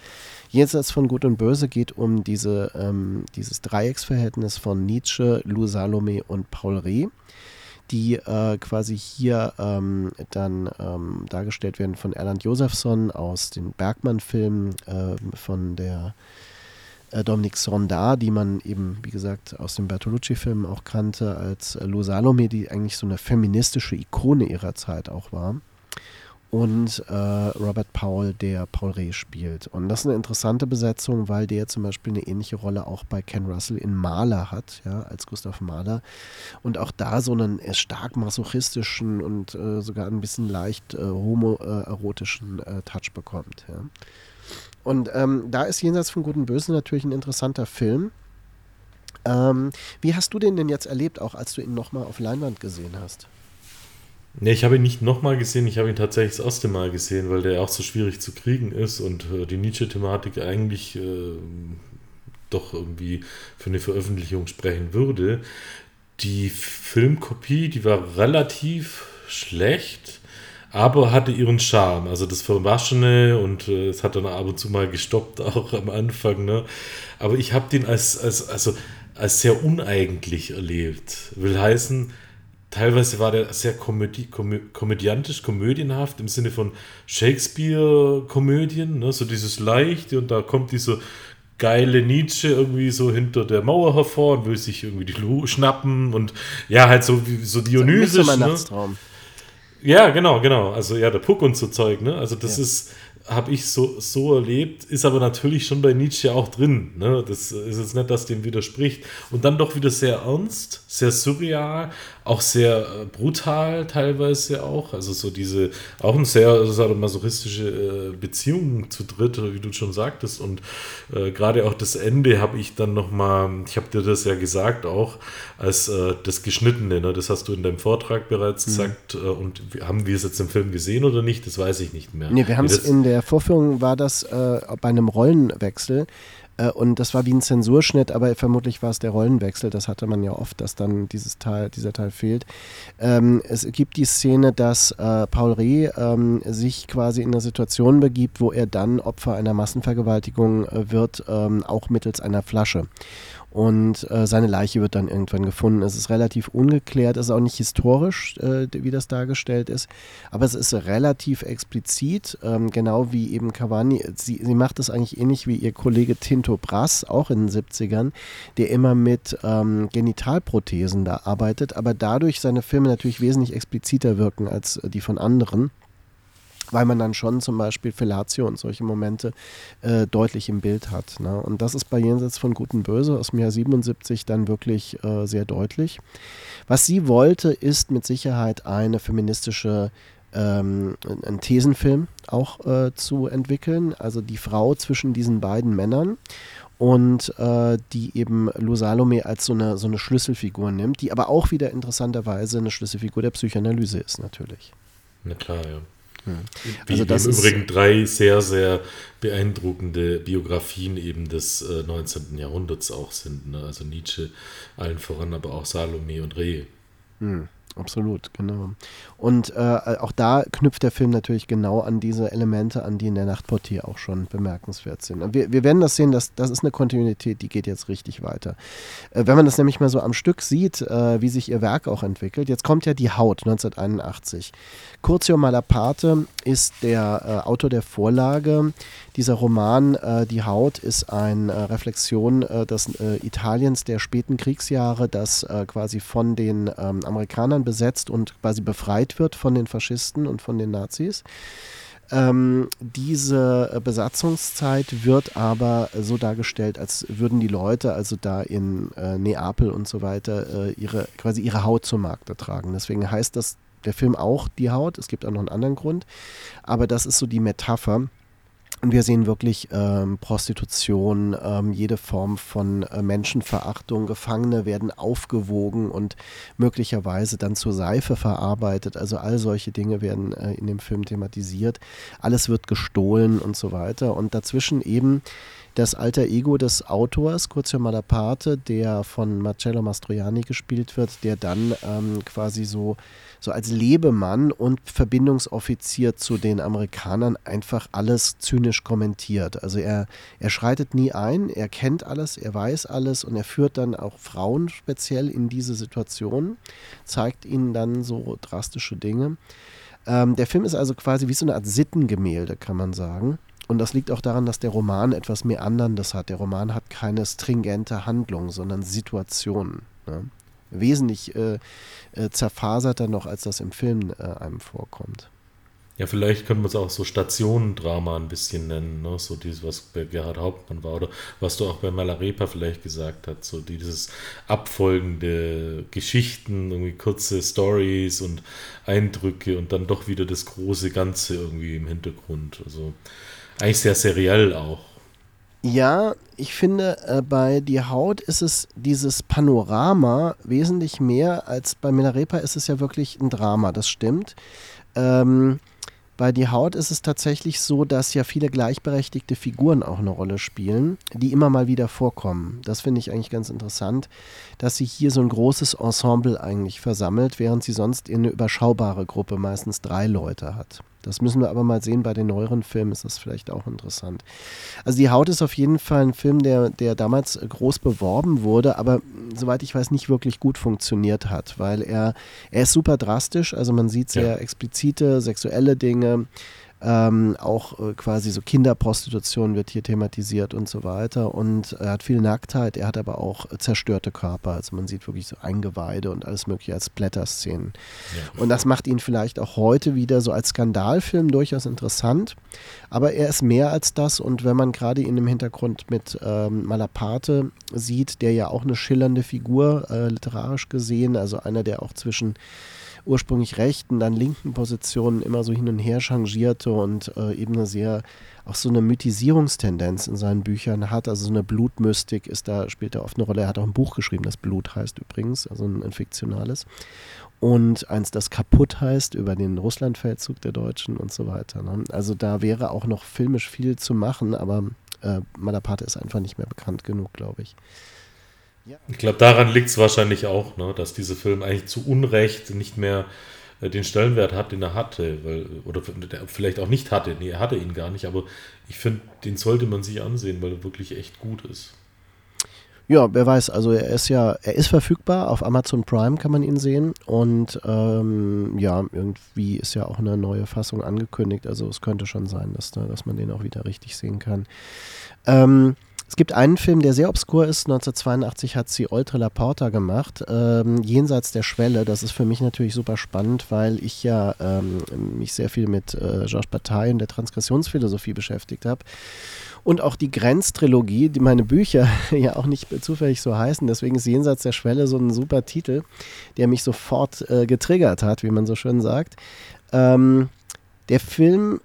Jenseits von Gut und Böse geht um diese, ähm, dieses Dreiecksverhältnis von Nietzsche, Lou Salome und Paul Reh die äh, quasi hier ähm, dann ähm, dargestellt werden von Erland Josephson aus den Bergmann-Filmen äh, von der äh, Dominique Sondar, die man eben, wie gesagt, aus den Bertolucci-Filmen auch kannte, als äh, Lo Salome, die eigentlich so eine feministische Ikone ihrer Zeit auch war. Und äh, Robert Powell, der Paul Reh spielt. Und das ist eine interessante Besetzung, weil der zum Beispiel eine ähnliche Rolle auch bei Ken Russell in Mahler hat, ja, als Gustav Mahler. Und auch da so einen äh, stark masochistischen und äh, sogar ein bisschen leicht äh, homoerotischen Touch bekommt. Ja. Und ähm, da ist Jenseits von Guten Bösen natürlich ein interessanter Film. Ähm, wie hast du den denn jetzt erlebt, auch als du ihn nochmal auf Leinwand gesehen hast? Nee, ich habe ihn nicht nochmal gesehen, ich habe ihn tatsächlich das erste Mal gesehen, weil der auch so schwierig zu kriegen ist und äh, die Nietzsche-Thematik eigentlich äh, doch irgendwie für eine Veröffentlichung sprechen würde. Die Filmkopie, die war relativ schlecht aber hatte ihren Charme. Also das Verwaschene und äh, es hat dann ab und zu mal gestoppt, [laughs] auch am Anfang. Ne? Aber ich habe den als, als, also, als sehr uneigentlich erlebt. Will heißen, teilweise war der sehr komödie, komö komödiantisch, komödienhaft im Sinne von Shakespeare-Komödien, ne? so dieses Leichte und da kommt dieser geile Nietzsche irgendwie so hinter der Mauer hervor und will sich irgendwie die Lu schnappen und ja, halt so wie so dionysisch. So, ne? Ja, genau, genau. Also ja, der Puck und so Zeug, ne? Also das ja. ist, habe ich so, so erlebt, ist aber natürlich schon bei Nietzsche auch drin. Ne? Das ist jetzt nicht, dass dem widerspricht. Und dann doch wieder sehr ernst, sehr surreal, auch sehr äh, brutal teilweise auch. Also so diese, auch eine sehr masochistische äh, Beziehung zu dritt, wie du schon sagtest. Und äh, gerade auch das Ende habe ich dann nochmal, ich habe dir das ja gesagt auch, als äh, das Geschnittene, ne? das hast du in deinem Vortrag bereits mhm. gesagt. Äh, und haben wir es jetzt im Film gesehen oder nicht? Das weiß ich nicht mehr. Nee, wir haben es in der Vorführung, war das äh, bei einem Rollenwechsel und das war wie ein Zensurschnitt, aber vermutlich war es der Rollenwechsel. Das hatte man ja oft, dass dann dieses Teil, dieser Teil fehlt. Ähm, es gibt die Szene, dass äh, Paul Reh ähm, sich quasi in eine Situation begibt, wo er dann Opfer einer Massenvergewaltigung äh, wird, ähm, auch mittels einer Flasche. Und äh, seine Leiche wird dann irgendwann gefunden. Es ist relativ ungeklärt, es ist auch nicht historisch, äh, wie das dargestellt ist, aber es ist relativ explizit, ähm, genau wie eben Cavani. Sie, sie macht es eigentlich ähnlich wie ihr Kollege Tinto Brass, auch in den 70ern, der immer mit ähm, Genitalprothesen da arbeitet, aber dadurch seine Filme natürlich wesentlich expliziter wirken als äh, die von anderen weil man dann schon zum Beispiel Fellatio und solche Momente äh, deutlich im Bild hat. Ne? Und das ist bei Jenseits von Gut und Böse aus dem Jahr 77 dann wirklich äh, sehr deutlich. Was sie wollte, ist mit Sicherheit eine feministische ähm, einen Thesenfilm auch äh, zu entwickeln, also die Frau zwischen diesen beiden Männern und äh, die eben Lou Salome als so eine, so eine Schlüsselfigur nimmt, die aber auch wieder interessanterweise eine Schlüsselfigur der Psychoanalyse ist natürlich. Na klar, ja. Wie also das im Übrigen drei sehr, sehr beeindruckende Biografien eben des äh, 19. Jahrhunderts auch sind. Ne? Also Nietzsche allen voran, aber auch Salome und Reh. Hm. Absolut, genau. Und äh, auch da knüpft der Film natürlich genau an diese Elemente an, die in der Nachtportier auch schon bemerkenswert sind. Wir, wir werden das sehen, dass, das ist eine Kontinuität, die geht jetzt richtig weiter. Äh, wenn man das nämlich mal so am Stück sieht, äh, wie sich ihr Werk auch entwickelt, jetzt kommt ja die Haut 1981. Curzio Malaparte ist der äh, Autor der Vorlage. Dieser Roman äh, Die Haut ist eine äh, Reflexion des Italiens der späten Kriegsjahre, das quasi von den ähm, Amerikanern besetzt und quasi befreit wird von den Faschisten und von den Nazis. Ähm, diese Besatzungszeit wird aber so dargestellt, als würden die Leute also da in äh, Neapel und so weiter äh, ihre quasi ihre Haut zum Markt tragen. Deswegen heißt das der Film auch die Haut. Es gibt auch noch einen anderen Grund. Aber das ist so die Metapher. Und wir sehen wirklich ähm, Prostitution, ähm, jede Form von äh, Menschenverachtung. Gefangene werden aufgewogen und möglicherweise dann zur Seife verarbeitet. Also all solche Dinge werden äh, in dem Film thematisiert. Alles wird gestohlen und so weiter. Und dazwischen eben das alter Ego des Autors, Curzio Malaparte, der von Marcello Mastroianni gespielt wird, der dann ähm, quasi so so als Lebemann und Verbindungsoffizier zu den Amerikanern einfach alles zynisch kommentiert. Also er, er schreitet nie ein, er kennt alles, er weiß alles und er führt dann auch Frauen speziell in diese Situation, zeigt ihnen dann so drastische Dinge. Ähm, der Film ist also quasi wie so eine Art Sittengemälde, kann man sagen. Und das liegt auch daran, dass der Roman etwas mehr Anderndes hat. Der Roman hat keine stringente Handlung, sondern Situationen. Ne? wesentlich äh, äh, zerfaserter noch, als das im Film äh, einem vorkommt. Ja, vielleicht könnte man es auch so Stationendrama ein bisschen nennen, ne? so dieses, was bei Gerhard Hauptmann war oder was du auch bei Malarepa vielleicht gesagt hast, so dieses abfolgende Geschichten, irgendwie kurze Stories und Eindrücke und dann doch wieder das große Ganze irgendwie im Hintergrund. Also eigentlich sehr seriell auch. Ja, ich finde, äh, bei Die Haut ist es dieses Panorama wesentlich mehr als bei Milarepa ist es ja wirklich ein Drama, das stimmt. Ähm, bei Die Haut ist es tatsächlich so, dass ja viele gleichberechtigte Figuren auch eine Rolle spielen, die immer mal wieder vorkommen. Das finde ich eigentlich ganz interessant, dass sie hier so ein großes Ensemble eigentlich versammelt, während sie sonst eine überschaubare Gruppe, meistens drei Leute hat. Das müssen wir aber mal sehen. Bei den neueren Filmen ist das vielleicht auch interessant. Also Die Haut ist auf jeden Fall ein Film, der, der damals groß beworben wurde, aber soweit ich weiß, nicht wirklich gut funktioniert hat, weil er, er ist super drastisch. Also man sieht sehr ja. explizite sexuelle Dinge. Ähm, auch äh, quasi so Kinderprostitution wird hier thematisiert und so weiter. Und er hat viel Nacktheit, er hat aber auch zerstörte Körper. Also man sieht wirklich so Eingeweide und alles mögliche als Blätterszenen. Ja. Und das macht ihn vielleicht auch heute wieder so als Skandalfilm durchaus interessant. Aber er ist mehr als das. Und wenn man gerade ihn im Hintergrund mit ähm, Malaparte sieht, der ja auch eine schillernde Figur äh, literarisch gesehen, also einer, der auch zwischen ursprünglich rechten, dann linken Positionen immer so hin und her changierte und äh, eben eine sehr, auch so eine Mythisierungstendenz in seinen Büchern hat. Also so eine Blutmystik ist da, spielt da oft eine Rolle. Er hat auch ein Buch geschrieben, das Blut heißt übrigens, also ein, fiktionales. Und eins, das kaputt heißt, über den Russlandfeldzug der Deutschen und so weiter. Ne? Also da wäre auch noch filmisch viel zu machen, aber äh, Malaparte ist einfach nicht mehr bekannt genug, glaube ich. Ich glaube, daran liegt es wahrscheinlich auch, ne, dass dieser Film eigentlich zu Unrecht nicht mehr äh, den Stellenwert hat, den er hatte, weil, oder vielleicht auch nicht hatte. Nee, er hatte ihn gar nicht, aber ich finde, den sollte man sich ansehen, weil er wirklich echt gut ist. Ja, wer weiß, also er ist ja, er ist verfügbar, auf Amazon Prime kann man ihn sehen und ähm, ja, irgendwie ist ja auch eine neue Fassung angekündigt, also es könnte schon sein, dass, da, dass man den auch wieder richtig sehen kann. Ähm, es gibt einen Film, der sehr obskur ist. 1982 hat sie Oltre La Porta gemacht, ähm, Jenseits der Schwelle. Das ist für mich natürlich super spannend, weil ich ja ähm, mich sehr viel mit äh, Georges Bataille und der Transgressionsphilosophie beschäftigt habe. Und auch die Grenztrilogie, die meine Bücher [laughs] ja auch nicht zufällig so heißen. Deswegen ist Jenseits der Schwelle so ein super Titel, der mich sofort äh, getriggert hat, wie man so schön sagt. Ähm, der Film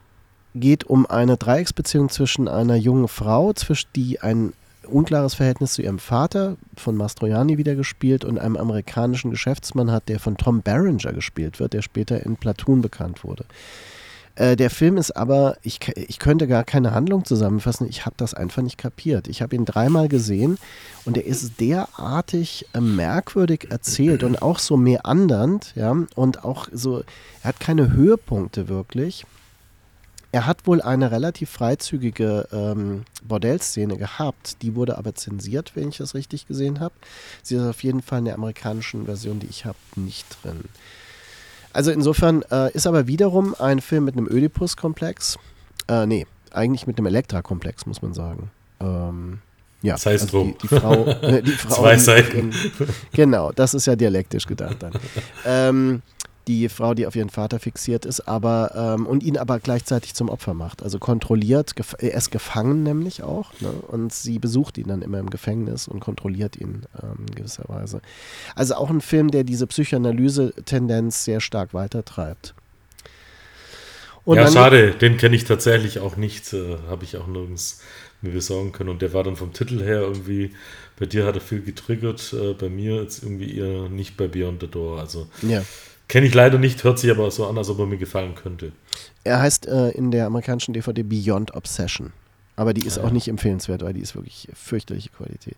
geht um eine Dreiecksbeziehung zwischen einer jungen Frau, zwischen die ein unklares Verhältnis zu ihrem Vater, von Mastroianni wieder gespielt, und einem amerikanischen Geschäftsmann hat, der von Tom Berenger gespielt wird, der später in Platoon bekannt wurde. Äh, der Film ist aber, ich, ich könnte gar keine Handlung zusammenfassen, ich habe das einfach nicht kapiert. Ich habe ihn dreimal gesehen und er ist derartig äh, merkwürdig erzählt und auch so meandernd, ja, und auch so, er hat keine Höhepunkte wirklich. Er hat wohl eine relativ freizügige ähm, Bordellszene gehabt, die wurde aber zensiert, wenn ich das richtig gesehen habe. Sie ist auf jeden Fall in der amerikanischen Version, die ich habe, nicht drin. Also insofern äh, ist aber wiederum ein Film mit einem Oedipus-Komplex. Äh, nee, eigentlich mit einem Elektra-Komplex, muss man sagen. Ähm, ja, das heißt also die, die, Frau, äh, die [laughs] Frau. Zwei Seiten. genau, das ist ja dialektisch gedacht dann. [laughs] ähm, die Frau, die auf ihren Vater fixiert ist, aber ähm, und ihn aber gleichzeitig zum Opfer macht. Also kontrolliert, er ist gefangen nämlich auch, ne? und sie besucht ihn dann immer im Gefängnis und kontrolliert ihn ähm, in gewisser Weise. Also auch ein Film, der diese Psychoanalyse-Tendenz sehr stark weitertreibt. Und ja, schade, den kenne ich tatsächlich auch nicht, äh, habe ich auch nirgends mir besorgen können. Und der war dann vom Titel her irgendwie, bei dir hat er viel getriggert, äh, bei mir jetzt irgendwie eher nicht bei Beyond the Door. Also ja. Kenne ich leider nicht, hört sich aber so an, als ob er mir gefallen könnte. Er heißt äh, in der amerikanischen DVD Beyond Obsession. Aber die ist ah, auch nicht empfehlenswert, weil die ist wirklich fürchterliche Qualität.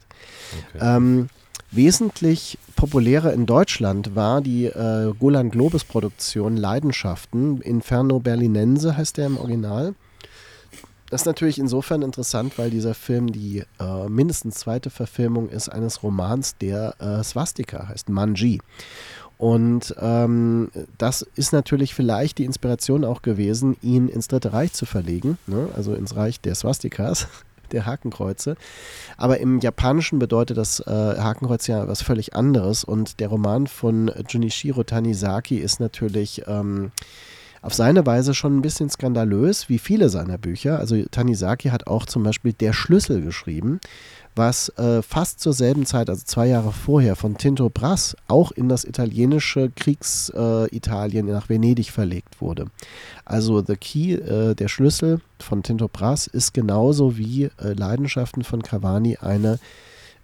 Okay. Ähm, wesentlich populärer in Deutschland war die äh, Golan Globus Produktion Leidenschaften. Inferno Berlinense heißt der im Original. Das ist natürlich insofern interessant, weil dieser Film die äh, mindestens zweite Verfilmung ist eines Romans, der äh, Swastika heißt, Manji. Und ähm, das ist natürlich vielleicht die Inspiration auch gewesen, ihn ins Dritte Reich zu verlegen, ne? also ins Reich der Swastikas, [laughs] der Hakenkreuze. Aber im Japanischen bedeutet das äh, Hakenkreuz ja was völlig anderes. Und der Roman von Junichiro Tanizaki ist natürlich ähm, auf seine Weise schon ein bisschen skandalös, wie viele seiner Bücher. Also Tanizaki hat auch zum Beispiel Der Schlüssel geschrieben was äh, fast zur selben Zeit, also zwei Jahre vorher, von Tinto Brass auch in das italienische Kriegsitalien äh, nach Venedig verlegt wurde. Also The Key, äh, der Schlüssel von Tinto Brass, ist genauso wie äh, Leidenschaften von Cavani eine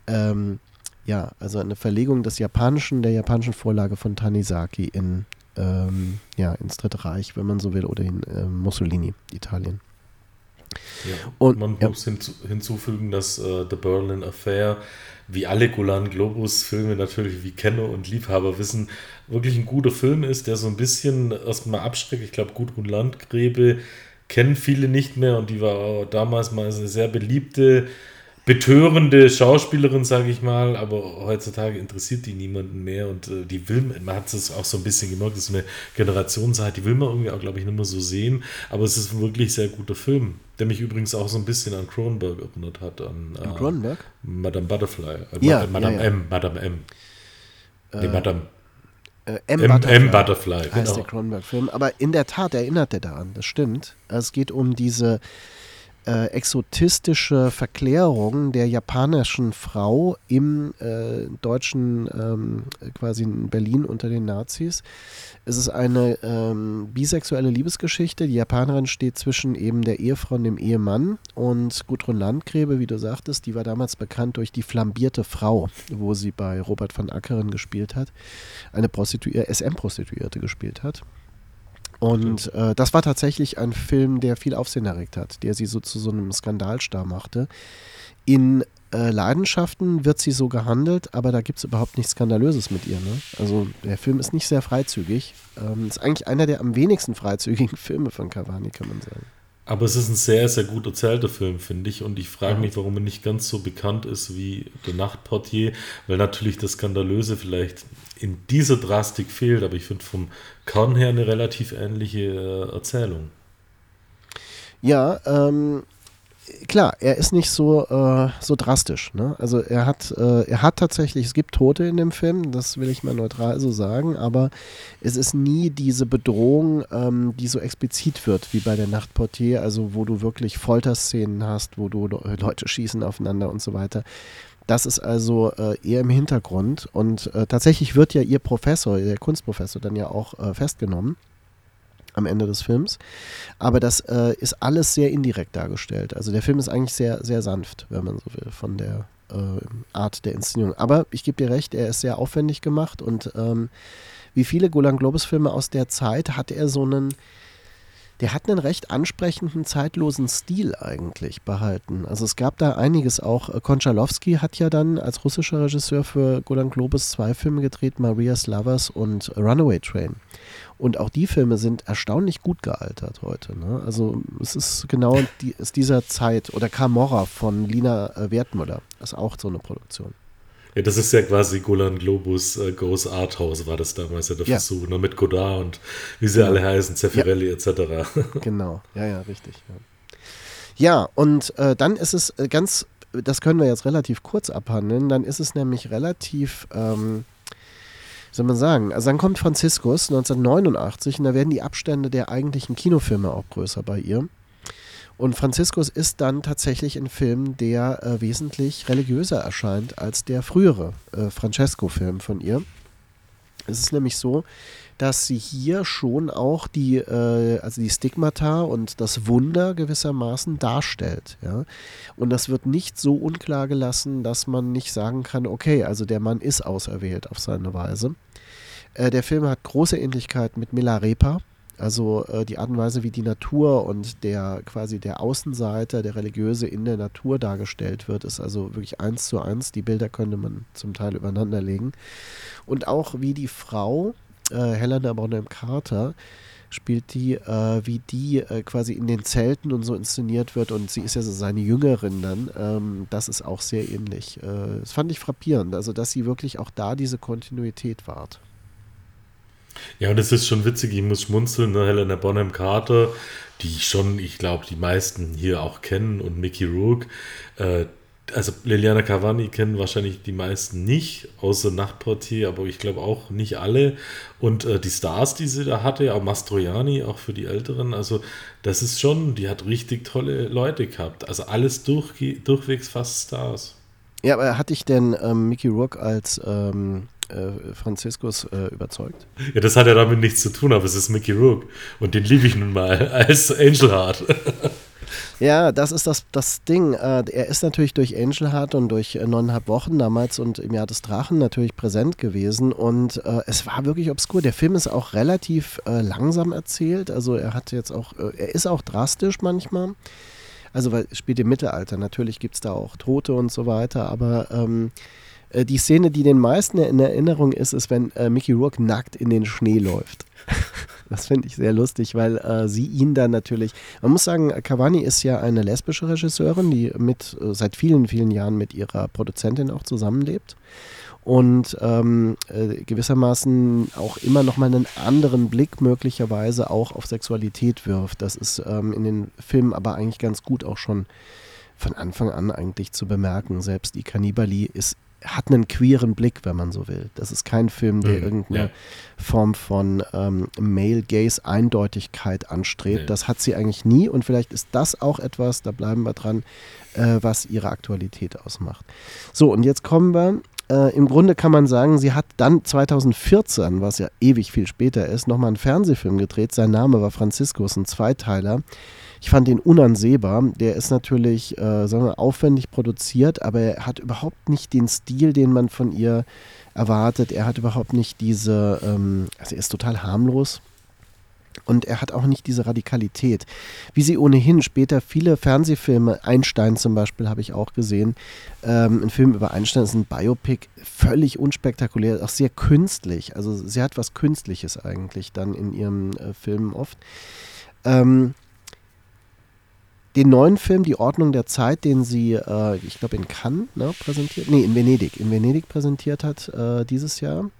ähm, ja, also eine Verlegung des japanischen, der japanischen Vorlage von Tanizaki in, ähm, ja, ins Dritte Reich, wenn man so will, oder in äh, Mussolini, Italien. Ja. Und man ja. muss hinzu, hinzufügen, dass äh, The Berlin Affair, wie alle Golan Globus-Filme natürlich, wie Kenner und Liebhaber wissen, wirklich ein guter Film ist, der so ein bisschen erstmal abschreckt. Ich glaube, Gudrun Landgräbe kennen viele nicht mehr und die war damals mal eine sehr beliebte betörende Schauspielerin, sage ich mal, aber heutzutage interessiert die niemanden mehr und äh, die will, man hat es auch so ein bisschen gemerkt, das ist eine Generationssache, die will man irgendwie auch, glaube ich, nicht mehr so sehen, aber es ist ein wirklich sehr guter Film, der mich übrigens auch so ein bisschen an Cronenberg erinnert hat, an äh, Cronenberg? Madame Butterfly, äh, ja, Madame ja, ja. M, Madame M. Äh, nee, Madame äh, M, M, Butterfly, M Butterfly heißt genau. der Cronenberg-Film, aber in der Tat erinnert er daran, das stimmt. Es geht um diese äh, exotistische Verklärung der japanischen Frau im äh, deutschen, ähm, quasi in Berlin unter den Nazis. Es ist eine ähm, bisexuelle Liebesgeschichte. Die Japanerin steht zwischen eben der Ehefrau und dem Ehemann. Und Gudrun Landgräbe, wie du sagtest, die war damals bekannt durch die flambierte Frau, wo sie bei Robert van Ackeren gespielt hat, eine Prostituierte, SM-Prostituierte gespielt hat. Und äh, das war tatsächlich ein Film, der viel Aufsehen erregt hat, der sie so zu so einem Skandalstar machte. In äh, Leidenschaften wird sie so gehandelt, aber da gibt es überhaupt nichts Skandalöses mit ihr. Ne? Also der Film ist nicht sehr freizügig. Ähm, ist eigentlich einer der am wenigsten freizügigen [laughs] Filme von Cavani, kann man sagen. Aber es ist ein sehr, sehr gut erzählter Film, finde ich. Und ich frage mich, warum er nicht ganz so bekannt ist wie Der Nachtportier, weil natürlich das Skandalöse vielleicht in dieser Drastik fehlt. Aber ich finde vom Kern her eine relativ ähnliche äh, Erzählung. Ja, ähm, klar, er ist nicht so, äh, so drastisch. Ne? Also er hat, äh, er hat tatsächlich, es gibt Tote in dem Film, das will ich mal neutral so sagen, aber es ist nie diese Bedrohung, ähm, die so explizit wird wie bei der Nachtportier, also wo du wirklich Folterszenen hast, wo du Leute schießen aufeinander und so weiter. Das ist also äh, eher im Hintergrund und äh, tatsächlich wird ja ihr Professor, der Kunstprofessor, dann ja auch äh, festgenommen am Ende des Films. Aber das äh, ist alles sehr indirekt dargestellt. Also der Film ist eigentlich sehr, sehr sanft, wenn man so will, von der äh, Art der Inszenierung. Aber ich gebe dir recht, er ist sehr aufwendig gemacht und ähm, wie viele Golan Globus-Filme aus der Zeit hat er so einen der hat einen recht ansprechenden, zeitlosen Stil eigentlich behalten. Also es gab da einiges auch. Konchalowski hat ja dann als russischer Regisseur für Golan Globus zwei Filme gedreht, Maria's Lovers und Runaway Train. Und auch die Filme sind erstaunlich gut gealtert heute. Ne? Also es ist genau die, ist dieser Zeit. Oder Camorra von Lina äh, Wertmüller. Ist auch so eine Produktion. Ja, das ist ja quasi Golan Globus äh, Goes Arthouse, war das damals ja der ja. Versuch, ne? mit Godard und wie sie ja. alle heißen, Zeffirelli ja. etc. [laughs] genau, ja, ja, richtig. Ja, ja und äh, dann ist es äh, ganz, das können wir jetzt relativ kurz abhandeln, dann ist es nämlich relativ, ähm, soll man sagen, also dann kommt Franziskus 1989 und da werden die Abstände der eigentlichen Kinofilme auch größer bei ihr. Und Franziskus ist dann tatsächlich ein Film, der äh, wesentlich religiöser erscheint als der frühere äh, Francesco-Film von ihr. Es ist nämlich so, dass sie hier schon auch die, äh, also die Stigmata und das Wunder gewissermaßen darstellt. Ja? Und das wird nicht so unklar gelassen, dass man nicht sagen kann, okay, also der Mann ist auserwählt auf seine Weise. Äh, der Film hat große Ähnlichkeit mit Milarepa, also äh, die Art und Weise, wie die Natur und der quasi der Außenseiter, der Religiöse in der Natur dargestellt wird, ist also wirklich eins zu eins. Die Bilder könnte man zum Teil übereinander legen. Und auch wie die Frau, äh, Helena Bonham Carter, spielt die, äh, wie die äh, quasi in den Zelten und so inszeniert wird und sie ist ja so seine Jüngerin dann. Ähm, das ist auch sehr ähnlich. Äh, das fand ich frappierend, also dass sie wirklich auch da diese Kontinuität wahrt. Ja, und es ist schon witzig, ich muss schmunzeln, ne? Helena Bonham Carter, die schon, ich glaube, die meisten hier auch kennen und Mickey Rourke. Äh, also Liliana Cavani kennen wahrscheinlich die meisten nicht, außer Nachtportier, aber ich glaube auch nicht alle. Und äh, die Stars, die sie da hatte, auch Mastroianni, auch für die Älteren, also das ist schon, die hat richtig tolle Leute gehabt. Also alles durch, durchwegs fast Stars. Ja, aber hatte ich denn ähm, Mickey Rourke als ähm, äh, Franziskus äh, überzeugt. Ja, das hat ja damit nichts zu tun, aber es ist Mickey Rourke und den liebe ich nun mal [laughs] als Angel Heart. [laughs] Ja, das ist das, das Ding. Äh, er ist natürlich durch Angel Heart und durch äh, neuneinhalb Wochen damals und im Jahr des Drachen natürlich präsent gewesen und äh, es war wirklich obskur. Der Film ist auch relativ äh, langsam erzählt. Also er hat jetzt auch, äh, er ist auch drastisch manchmal. Also weil spielt im Mittelalter. Natürlich gibt es da auch Tote und so weiter, aber ähm, äh, die Szene, die den meisten in Erinnerung ist, ist, wenn äh, Mickey Rourke nackt in den Schnee läuft. [laughs] das finde ich sehr lustig, weil äh, sie ihn dann natürlich. Man muss sagen, Cavani ist ja eine lesbische Regisseurin, die mit äh, seit vielen, vielen Jahren mit ihrer Produzentin auch zusammenlebt und ähm, äh, gewissermaßen auch immer noch mal einen anderen Blick möglicherweise auch auf Sexualität wirft. Das ist ähm, in den Filmen aber eigentlich ganz gut auch schon von Anfang an eigentlich zu bemerken. Selbst die Cannibali ist hat einen queeren Blick, wenn man so will. Das ist kein Film, der mhm, irgendeine ja. Form von ähm, Male-Gaze-Eindeutigkeit anstrebt. Nee. Das hat sie eigentlich nie und vielleicht ist das auch etwas, da bleiben wir dran, äh, was ihre Aktualität ausmacht. So, und jetzt kommen wir. Äh, Im Grunde kann man sagen, sie hat dann 2014, was ja ewig viel später ist, nochmal einen Fernsehfilm gedreht. Sein Name war Franziskus, ein Zweiteiler ich fand ihn unansehbar. Der ist natürlich, äh, sagen wir, aufwendig produziert, aber er hat überhaupt nicht den Stil, den man von ihr erwartet. Er hat überhaupt nicht diese, ähm, also er ist total harmlos. Und er hat auch nicht diese Radikalität, wie sie ohnehin später viele Fernsehfilme, Einstein zum Beispiel habe ich auch gesehen, ähm, ein Film über Einstein ist ein Biopic, völlig unspektakulär, auch sehr künstlich. Also sie hat was Künstliches eigentlich dann in ihren äh, Filmen oft. Ähm, den neuen Film Die Ordnung der Zeit, den sie, äh, ich glaube, in Cannes ne, präsentiert, nee, in Venedig, in Venedig präsentiert hat äh, dieses Jahr.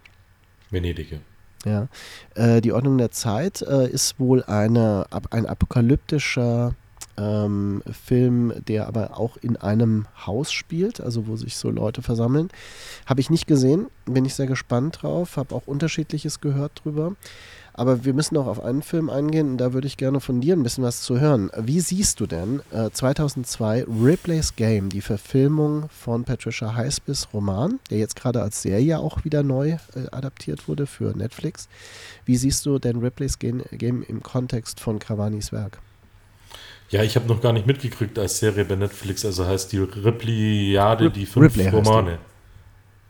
Venedig, ja. Ja. Äh, die Ordnung der Zeit äh, ist wohl eine, ein apokalyptischer ähm, Film, der aber auch in einem Haus spielt, also wo sich so Leute versammeln. Habe ich nicht gesehen, bin ich sehr gespannt drauf, habe auch unterschiedliches gehört drüber. Aber wir müssen auch auf einen Film eingehen und da würde ich gerne von dir ein bisschen was zu hören. Wie siehst du denn äh, 2002 Ripley's Game, die Verfilmung von Patricia Highsmiths Roman, der jetzt gerade als Serie auch wieder neu äh, adaptiert wurde für Netflix. Wie siehst du denn Ripley's Game, Game im Kontext von Cavanis Werk? Ja, ich habe noch gar nicht mitgekriegt als Serie bei Netflix, also heißt die Ripleyade, die fünf Ripley Romane.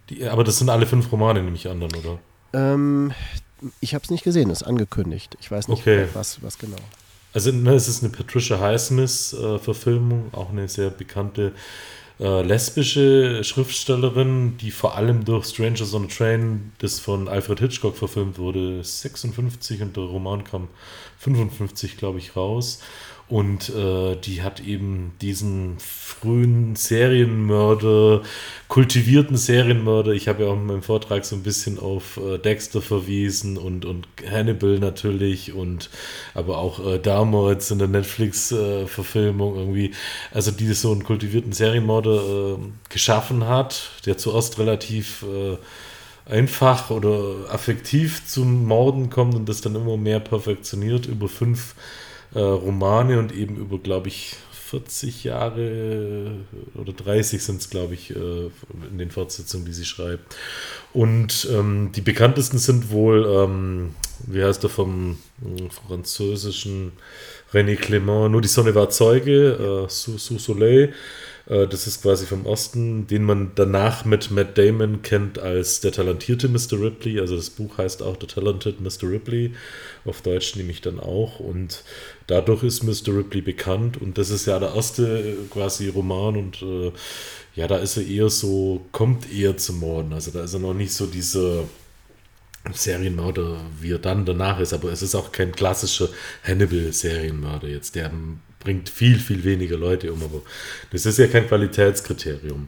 Die, aber das sind alle fünf Romane, nehme ich an, dann, oder? Ähm, ich habe es nicht gesehen, ist angekündigt. Ich weiß nicht, okay. was, was genau. Also ne, es ist eine Patricia Highsmith-Verfilmung, äh, auch eine sehr bekannte äh, lesbische Schriftstellerin, die vor allem durch Strangers on a Train, das von Alfred Hitchcock verfilmt wurde, 56 und der Roman kam 55, glaube ich, raus. Und äh, die hat eben diesen frühen Serienmörder, kultivierten Serienmörder, ich habe ja auch in meinem Vortrag so ein bisschen auf äh, Dexter verwiesen und, und Hannibal natürlich und aber auch äh, damals in der Netflix-Verfilmung irgendwie, also die so einen kultivierten Serienmörder äh, geschaffen hat, der zuerst relativ äh, einfach oder affektiv zum Morden kommt und das dann immer mehr perfektioniert über fünf äh, Romane und eben über, glaube ich, 40 Jahre oder 30 sind es, glaube ich, äh, in den Fortsetzungen, die sie schreibt. Und ähm, die bekanntesten sind wohl, ähm, wie heißt der vom äh, französischen René Clément, Nur die Sonne war Zeuge, äh, Sous Soleil. Äh, das ist quasi vom Osten, den man danach mit Matt Damon kennt als der talentierte Mr. Ripley. Also das Buch heißt auch The Talented Mr. Ripley. Auf Deutsch nehme ich dann auch. Und dadurch ist Mr. Ripley bekannt. Und das ist ja der erste äh, quasi Roman. Und äh, ja, da ist er eher so, kommt eher zum Morden. Also da ist er noch nicht so dieser Serienmörder, wie er dann danach ist. Aber es ist auch kein klassischer Hannibal-Serienmörder jetzt, der bringt viel, viel weniger Leute um, aber das ist ja kein Qualitätskriterium.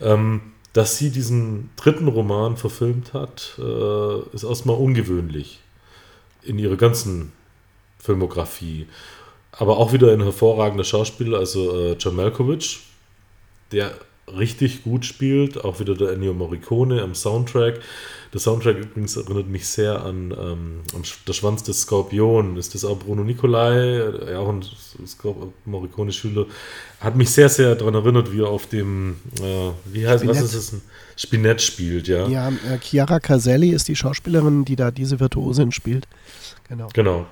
Ähm, dass sie diesen dritten Roman verfilmt hat, äh, ist erstmal ungewöhnlich in ihrer ganzen Filmografie. Aber auch wieder ein hervorragender Schauspieler, also äh, John Malkovich, der richtig gut spielt. Auch wieder der Ennio Morricone am Soundtrack. Der Soundtrack übrigens erinnert mich sehr an ähm, Der Schwanz des Skorpion. Ist das auch Bruno Nicolai, ja, auch ein Morricone-Schüler. Hat mich sehr, sehr daran erinnert, wie er auf dem, äh, wie heißt, Spinett. was ist das? Spinett spielt, ja. Ja, äh, Chiara Caselli ist die Schauspielerin, die da diese Virtuosin spielt. Genau. Genau.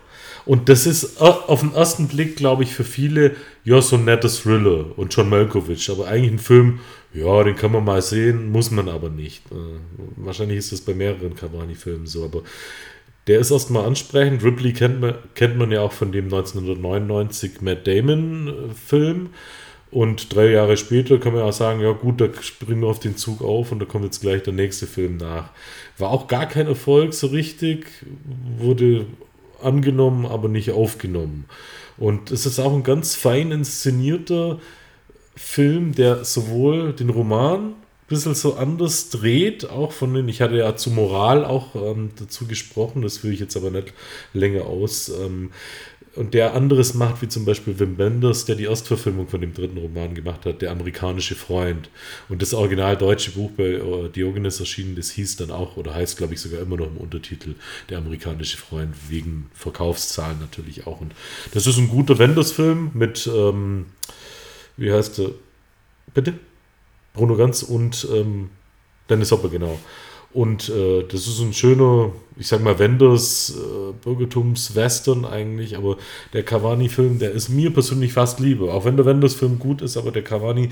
Und das ist äh, auf den ersten Blick, glaube ich, für viele ja so ein nettes Thriller und John Malkovich, aber eigentlich ein Film, ja, den kann man mal sehen, muss man aber nicht. Äh, wahrscheinlich ist das bei mehreren Cavani-Filmen so, aber der ist erstmal ansprechend. Ripley kennt man, kennt man ja auch von dem 1999 Matt Damon-Film. Und drei Jahre später kann man auch sagen, ja gut, da springen wir auf den Zug auf und da kommt jetzt gleich der nächste Film nach. War auch gar kein Erfolg so richtig, wurde angenommen, aber nicht aufgenommen. Und es ist auch ein ganz fein inszenierter Film, der sowohl den Roman ein bisschen so anders dreht, auch von den, ich hatte ja zu Moral auch ähm, dazu gesprochen, das will ich jetzt aber nicht länger aus. Ähm, und der anderes macht, wie zum Beispiel Wim Wenders, der die Erstverfilmung von dem dritten Roman gemacht hat, Der amerikanische Freund. Und das original deutsche Buch bei äh, Diogenes erschienen, das hieß dann auch, oder heißt, glaube ich, sogar immer noch im Untertitel, Der amerikanische Freund, wegen Verkaufszahlen natürlich auch. Und das ist ein guter Wenders-Film mit ähm, wie heißt der? Bitte? Bruno Ganz und ähm, Dennis Hopper, genau. Und äh, das ist ein schöner, ich sag mal, Wenders äh, Bürgertums-Western eigentlich, aber der Cavani-Film, der ist mir persönlich fast lieber. Auch wenn der Wenders-Film gut ist, aber der Cavani,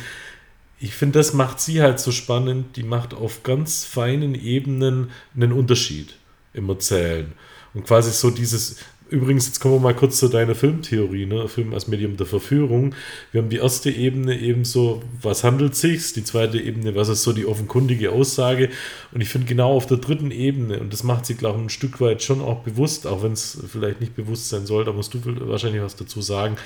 ich finde, das macht sie halt so spannend. Die macht auf ganz feinen Ebenen einen Unterschied im Erzählen. Und quasi so dieses, Übrigens, jetzt kommen wir mal kurz zu deiner Filmtheorie, ne? Film als Medium der Verführung. Wir haben die erste Ebene eben so, was handelt sich? Die zweite Ebene, was ist so die offenkundige Aussage? Und ich finde genau auf der dritten Ebene, und das macht sie, glaube ich, ein Stück weit schon auch bewusst, auch wenn es vielleicht nicht bewusst sein soll, da musst du wahrscheinlich was dazu sagen.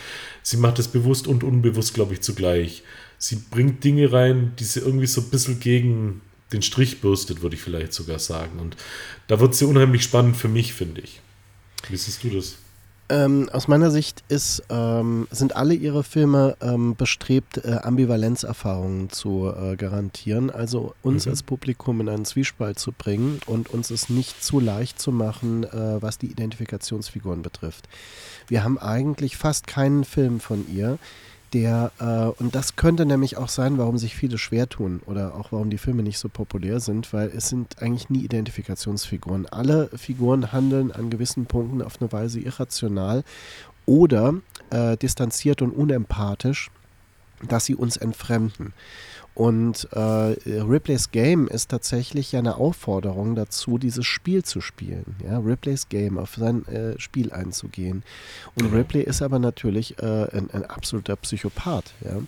Sie macht es bewusst und unbewusst, glaube ich, zugleich. Sie bringt Dinge rein, die sie irgendwie so ein bisschen gegen den Strich bürstet, würde ich vielleicht sogar sagen. Und da wird sie unheimlich spannend für mich, finde ich. Wie siehst du das? Ähm, aus meiner Sicht ist, ähm, sind alle ihre Filme ähm, bestrebt, äh, Ambivalenzerfahrungen zu äh, garantieren, also uns mhm. als Publikum in einen Zwiespalt zu bringen und uns es nicht zu leicht zu machen, äh, was die Identifikationsfiguren betrifft. Wir haben eigentlich fast keinen Film von ihr, der, äh, und das könnte nämlich auch sein, warum sich viele schwer tun oder auch warum die Filme nicht so populär sind, weil es sind eigentlich nie Identifikationsfiguren. Alle Figuren handeln an gewissen Punkten auf eine Weise irrational oder äh, distanziert und unempathisch, dass sie uns entfremden. Und äh, Ripley's Game ist tatsächlich ja eine Aufforderung dazu, dieses Spiel zu spielen. Ja? Ripley's Game, auf sein äh, Spiel einzugehen. Und genau. Ripley ist aber natürlich äh, ein, ein, absoluter Psychopath. Ja?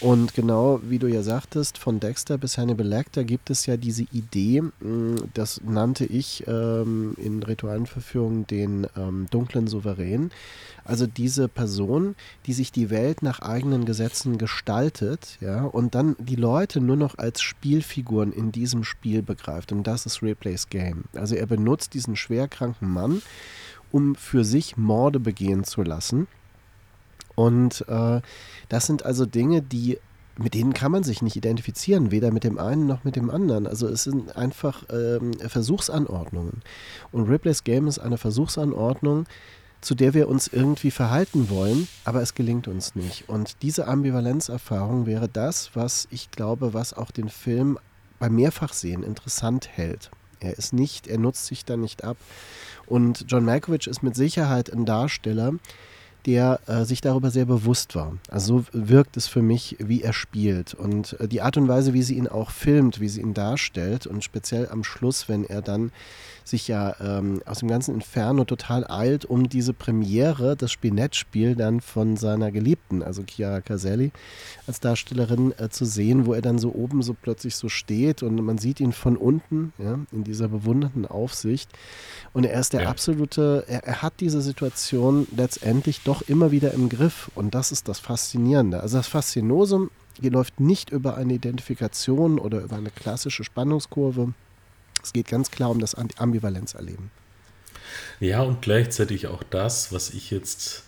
Und genau wie du ja sagtest, von Dexter bis Hannibal Lecter gibt es ja diese Idee, mm, das nannte ich ähm, in ritualen Verführungen den ähm, dunklen Souverän. Also diese Person, die sich die Welt nach eigenen Gesetzen gestaltet, ja, und dann die Leute nur noch als Spielfiguren in diesem Spiel begreift. Und das ist Replays Game. Also er benutzt diesen schwerkranken Mann, um für sich Morde begehen zu lassen und äh, das sind also Dinge, die mit denen kann man sich nicht identifizieren, weder mit dem einen noch mit dem anderen. Also es sind einfach ähm, Versuchsanordnungen. Und Ripley's Game ist eine Versuchsanordnung, zu der wir uns irgendwie verhalten wollen, aber es gelingt uns nicht. Und diese Ambivalenzerfahrung wäre das, was ich glaube, was auch den Film beim Mehrfachsehen interessant hält. Er ist nicht, er nutzt sich da nicht ab. Und John Malkovich ist mit Sicherheit ein Darsteller, der äh, sich darüber sehr bewusst war. Also so wirkt es für mich, wie er spielt. Und äh, die Art und Weise, wie sie ihn auch filmt, wie sie ihn darstellt und speziell am Schluss, wenn er dann sich ja ähm, aus dem ganzen Inferno total eilt, um diese Premiere, das Spinettspiel dann von seiner Geliebten, also Chiara Caselli, als Darstellerin äh, zu sehen, wo er dann so oben so plötzlich so steht und man sieht ihn von unten, ja, in dieser bewundernden Aufsicht. Und er ist der ja. absolute, er, er hat diese Situation letztendlich doch immer wieder im Griff. Und das ist das Faszinierende. Also das Faszinosum hier läuft nicht über eine Identifikation oder über eine klassische Spannungskurve, es geht ganz klar um das Ambivalenzerleben. Ja, und gleichzeitig auch das, was ich jetzt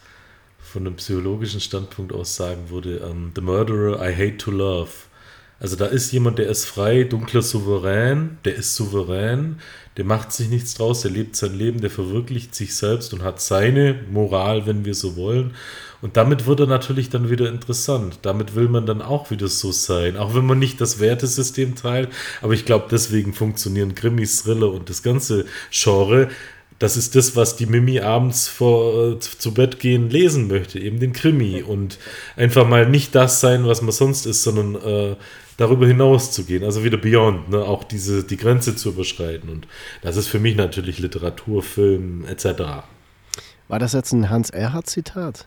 von einem psychologischen Standpunkt aus sagen würde, um, ähm, The Murderer I Hate to Love. Also da ist jemand, der ist frei, dunkler Souverän, der ist souverän, der macht sich nichts draus, der lebt sein Leben, der verwirklicht sich selbst und hat seine Moral, wenn wir so wollen. Und damit wird er natürlich dann wieder interessant. Damit will man dann auch wieder so sein. Auch wenn man nicht das Wertesystem teilt. Aber ich glaube, deswegen funktionieren Krimis, Thriller und das ganze Genre. Das ist das, was die Mimi abends vor, äh, zu Bett gehen lesen möchte, eben den Krimi. Und einfach mal nicht das sein, was man sonst ist, sondern äh, darüber hinaus zu gehen, also wieder Beyond, ne? auch diese, die Grenze zu überschreiten. Und das ist für mich natürlich Literatur, Film etc. War das jetzt ein Hans Erhardt-Zitat?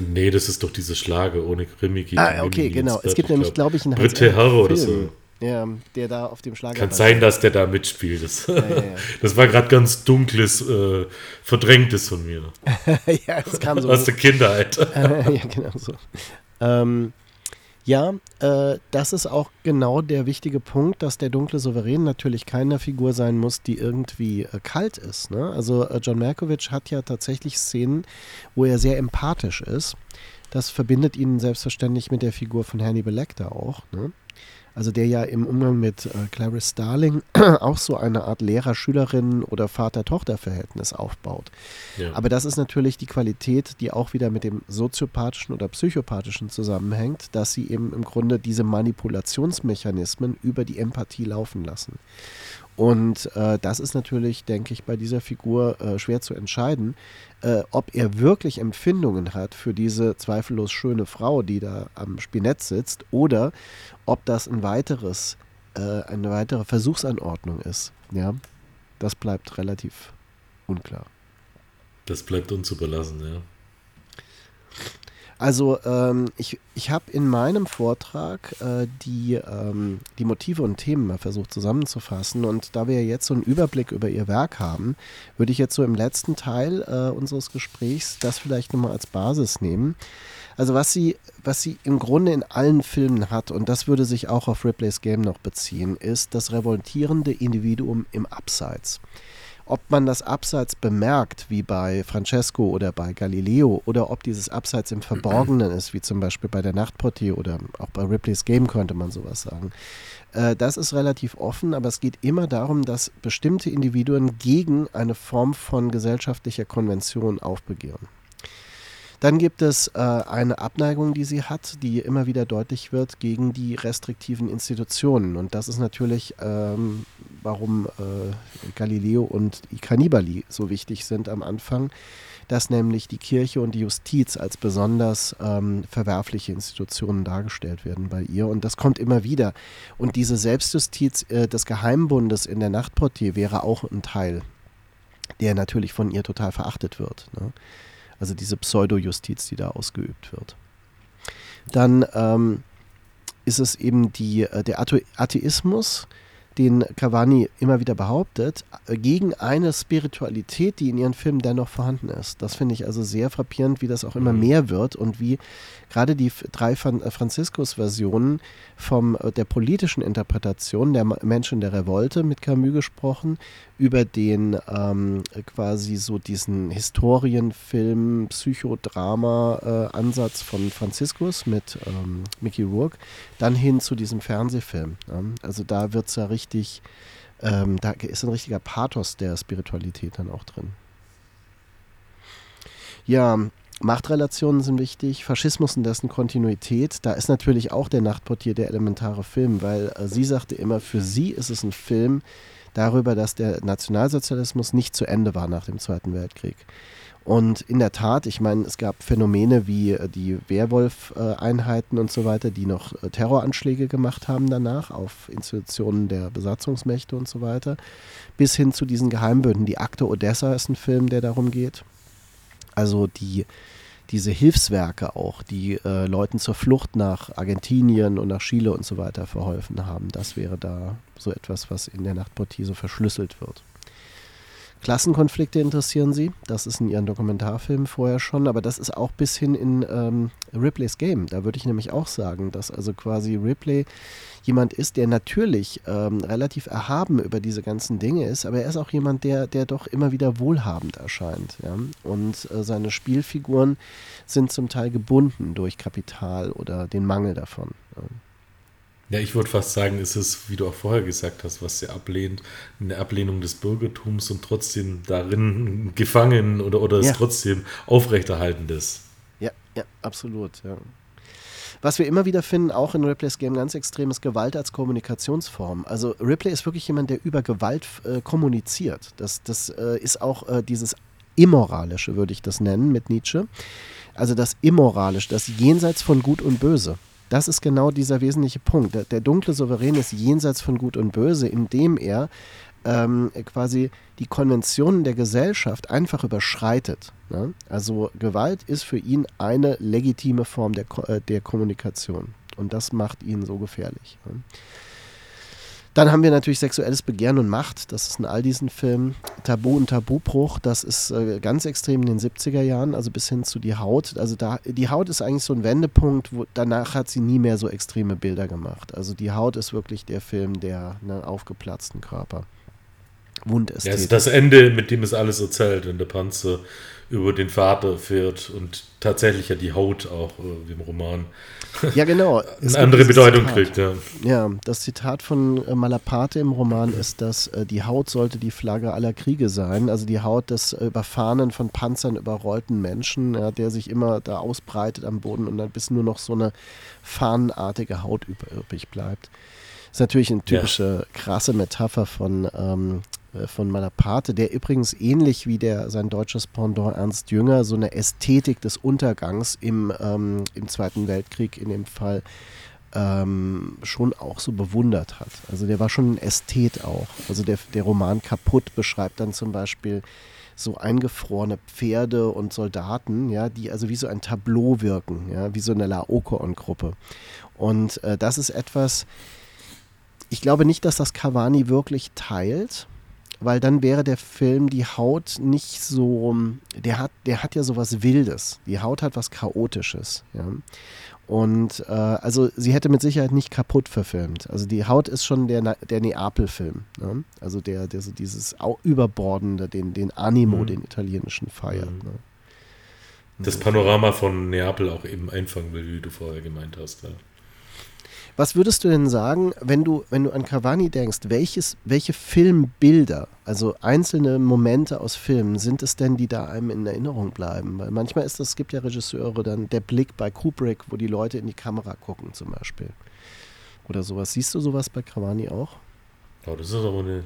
Nee, das ist doch diese Schlage ohne Krimi. Ah, okay, genau. Es gibt nämlich, glaube ich, einen Hans Herr oder so. Ja, der da auf dem Schlager. Kann sein, dass der da mitspielt. Das, ja, ja, ja. [laughs] das war gerade ganz dunkles, äh, verdrängtes von mir. [laughs] ja, das kam so. Aus der Kindheit. [laughs] ja, genau so. Ähm, ja, äh, das ist auch genau der wichtige Punkt, dass der dunkle Souverän natürlich keine Figur sein muss, die irgendwie äh, kalt ist. Ne? Also äh, John Malkovich hat ja tatsächlich Szenen, wo er sehr empathisch ist. Das verbindet ihn selbstverständlich mit der Figur von Hannibal Lecter auch. Ne? Also der ja im Umgang mit äh, Clarice Starling [clears throat] auch so eine Art Lehrer-Schülerin oder Vater-Tochter-Verhältnis aufbaut. Ja. Aber das ist natürlich die Qualität, die auch wieder mit dem soziopathischen oder psychopathischen zusammenhängt, dass sie eben im Grunde diese Manipulationsmechanismen über die Empathie laufen lassen. Und äh, das ist natürlich, denke ich, bei dieser Figur äh, schwer zu entscheiden, äh, ob er wirklich Empfindungen hat für diese zweifellos schöne Frau, die da am Spinett sitzt, oder ob das ein weiteres, äh, eine weitere Versuchsanordnung ist. Ja, das bleibt relativ unklar. Das bleibt uns überlassen, ja. Also ähm, ich, ich habe in meinem Vortrag äh, die, ähm, die Motive und Themen mal versucht zusammenzufassen und da wir jetzt so einen Überblick über ihr Werk haben, würde ich jetzt so im letzten Teil äh, unseres Gesprächs das vielleicht nochmal als Basis nehmen. Also was sie, was sie im Grunde in allen Filmen hat, und das würde sich auch auf Ripley's Game noch beziehen, ist das revoltierende Individuum im Abseits. Ob man das Abseits bemerkt, wie bei Francesco oder bei Galileo, oder ob dieses Abseits im Verborgenen ist, wie zum Beispiel bei der Nachtportier oder auch bei Ripley's Game könnte man sowas sagen. Äh, das ist relativ offen, aber es geht immer darum, dass bestimmte Individuen gegen eine Form von gesellschaftlicher Konvention aufbegehren. Dann gibt es äh, eine Abneigung, die sie hat, die immer wieder deutlich wird gegen die restriktiven Institutionen. Und das ist natürlich, ähm, warum äh, Galileo und Cannibali so wichtig sind am Anfang, dass nämlich die Kirche und die Justiz als besonders ähm, verwerfliche Institutionen dargestellt werden bei ihr. Und das kommt immer wieder. Und diese Selbstjustiz äh, des Geheimbundes in der Nachtportier wäre auch ein Teil, der natürlich von ihr total verachtet wird. Ne? Also diese Pseudo-Justiz, die da ausgeübt wird. Dann ähm, ist es eben die, äh, der Atheismus, den Cavani immer wieder behauptet, äh, gegen eine Spiritualität, die in ihren Filmen dennoch vorhanden ist. Das finde ich also sehr frappierend, wie das auch immer mhm. mehr wird und wie gerade die drei äh, Franziskus-Versionen von der politischen Interpretation der Menschen der Revolte mit Camus gesprochen, über den ähm, quasi so diesen Historienfilm, Psychodrama-Ansatz äh, von Franziskus mit ähm, Mickey Rourke, dann hin zu diesem Fernsehfilm. Ja? Also da wird es ja richtig, ähm, da ist ein richtiger Pathos der Spiritualität dann auch drin. Ja, Machtrelationen sind wichtig, Faschismus und dessen Kontinuität. Da ist natürlich auch der Nachtportier der elementare Film, weil äh, sie sagte immer, für sie ist es ein Film, darüber, dass der Nationalsozialismus nicht zu Ende war nach dem Zweiten Weltkrieg. Und in der Tat, ich meine, es gab Phänomene wie äh, die Werwolf-Einheiten und so weiter, die noch äh, Terroranschläge gemacht haben danach auf Institutionen der Besatzungsmächte und so weiter, bis hin zu diesen Geheimbünden. Die Akte Odessa ist ein Film, der darum geht. Also die diese Hilfswerke auch, die äh, Leuten zur Flucht nach Argentinien und nach Chile und so weiter verholfen haben. Das wäre da so etwas, was in der Nachtportier so verschlüsselt wird. Klassenkonflikte interessieren sie. Das ist in ihren Dokumentarfilmen vorher schon, aber das ist auch bis hin in ähm, Ripley's Game. Da würde ich nämlich auch sagen, dass also quasi Ripley jemand ist, der natürlich ähm, relativ erhaben über diese ganzen Dinge ist, aber er ist auch jemand, der, der doch immer wieder wohlhabend erscheint. Ja? Und äh, seine Spielfiguren sind zum Teil gebunden durch Kapital oder den Mangel davon. Ja. Ja, ich würde fast sagen, ist es, wie du auch vorher gesagt hast, was sie ablehnt, eine Ablehnung des Bürgertums und trotzdem darin gefangen oder, oder es ja. trotzdem aufrechterhalten ist. Ja, ja, absolut, ja. Was wir immer wieder finden, auch in Ripley's Game ganz extrem, ist Gewalt als Kommunikationsform. Also Ripley ist wirklich jemand, der über Gewalt äh, kommuniziert. Das, das äh, ist auch äh, dieses Immoralische, würde ich das nennen, mit Nietzsche. Also das Immoralische, das Jenseits von Gut und Böse. Das ist genau dieser wesentliche Punkt. Der, der dunkle Souverän ist jenseits von Gut und Böse, indem er ähm, quasi die Konventionen der Gesellschaft einfach überschreitet. Ne? Also Gewalt ist für ihn eine legitime Form der, äh, der Kommunikation. Und das macht ihn so gefährlich. Ne? Dann haben wir natürlich sexuelles Begehren und Macht. Das ist in all diesen Filmen. Tabu und Tabubruch, das ist äh, ganz extrem in den 70er Jahren, also bis hin zu die Haut. Also da, die Haut ist eigentlich so ein Wendepunkt, wo danach hat sie nie mehr so extreme Bilder gemacht. Also die Haut ist wirklich der Film der ne, aufgeplatzten Körper. Wundästhetik. Ja, ist das Ende, mit dem es alles erzählt, wenn der Panzer über den Vater fährt und tatsächlich ja die Haut auch, äh, wie im Roman, ja, genau. [laughs] eine andere Bedeutung Zitat. kriegt. Ja. ja, das Zitat von äh, Malaparte im Roman ist, dass äh, die Haut sollte die Flagge aller Kriege sein, also die Haut des äh, überfahrenen, von Panzern überrollten Menschen, ja, der sich immer da ausbreitet am Boden und dann bis nur noch so eine fahnenartige Haut übrig bleibt. Das ist natürlich eine typische ja. krasse Metapher von ähm, äh, von Malaparte, der übrigens ähnlich wie der, sein deutsches Pendant Ernst Jünger so eine Ästhetik des Untergangs im, ähm, im Zweiten Weltkrieg in dem Fall ähm, schon auch so bewundert hat. Also der war schon ein Ästhet auch. Also der, der Roman Kaputt beschreibt dann zum Beispiel so eingefrorene Pferde und Soldaten, ja, die also wie so ein Tableau wirken, ja, wie so eine Laokoon-Gruppe. Und äh, das ist etwas, ich glaube nicht, dass das Cavani wirklich teilt, weil dann wäre der Film die Haut nicht so, der hat, der hat ja sowas Wildes. Die Haut hat was Chaotisches. Ja. Und äh, also sie hätte mit Sicherheit nicht kaputt verfilmt. Also die Haut ist schon der, der Neapel-Film. Ne? Also der, der so dieses Überbordende, den, den Animo, mhm. den italienischen feiert. Mhm. Ne? Das Panorama von Neapel auch eben einfangen will, wie du vorher gemeint hast. Ja. Was würdest du denn sagen, wenn du, wenn du an Cavani denkst, welches, welche Filmbilder, also einzelne Momente aus Filmen, sind es denn, die da einem in Erinnerung bleiben? Weil manchmal ist das, es gibt ja Regisseure, dann der Blick bei Kubrick, wo die Leute in die Kamera gucken zum Beispiel. Oder sowas. Siehst du sowas bei Cavani auch? Oh, das ist aber eine,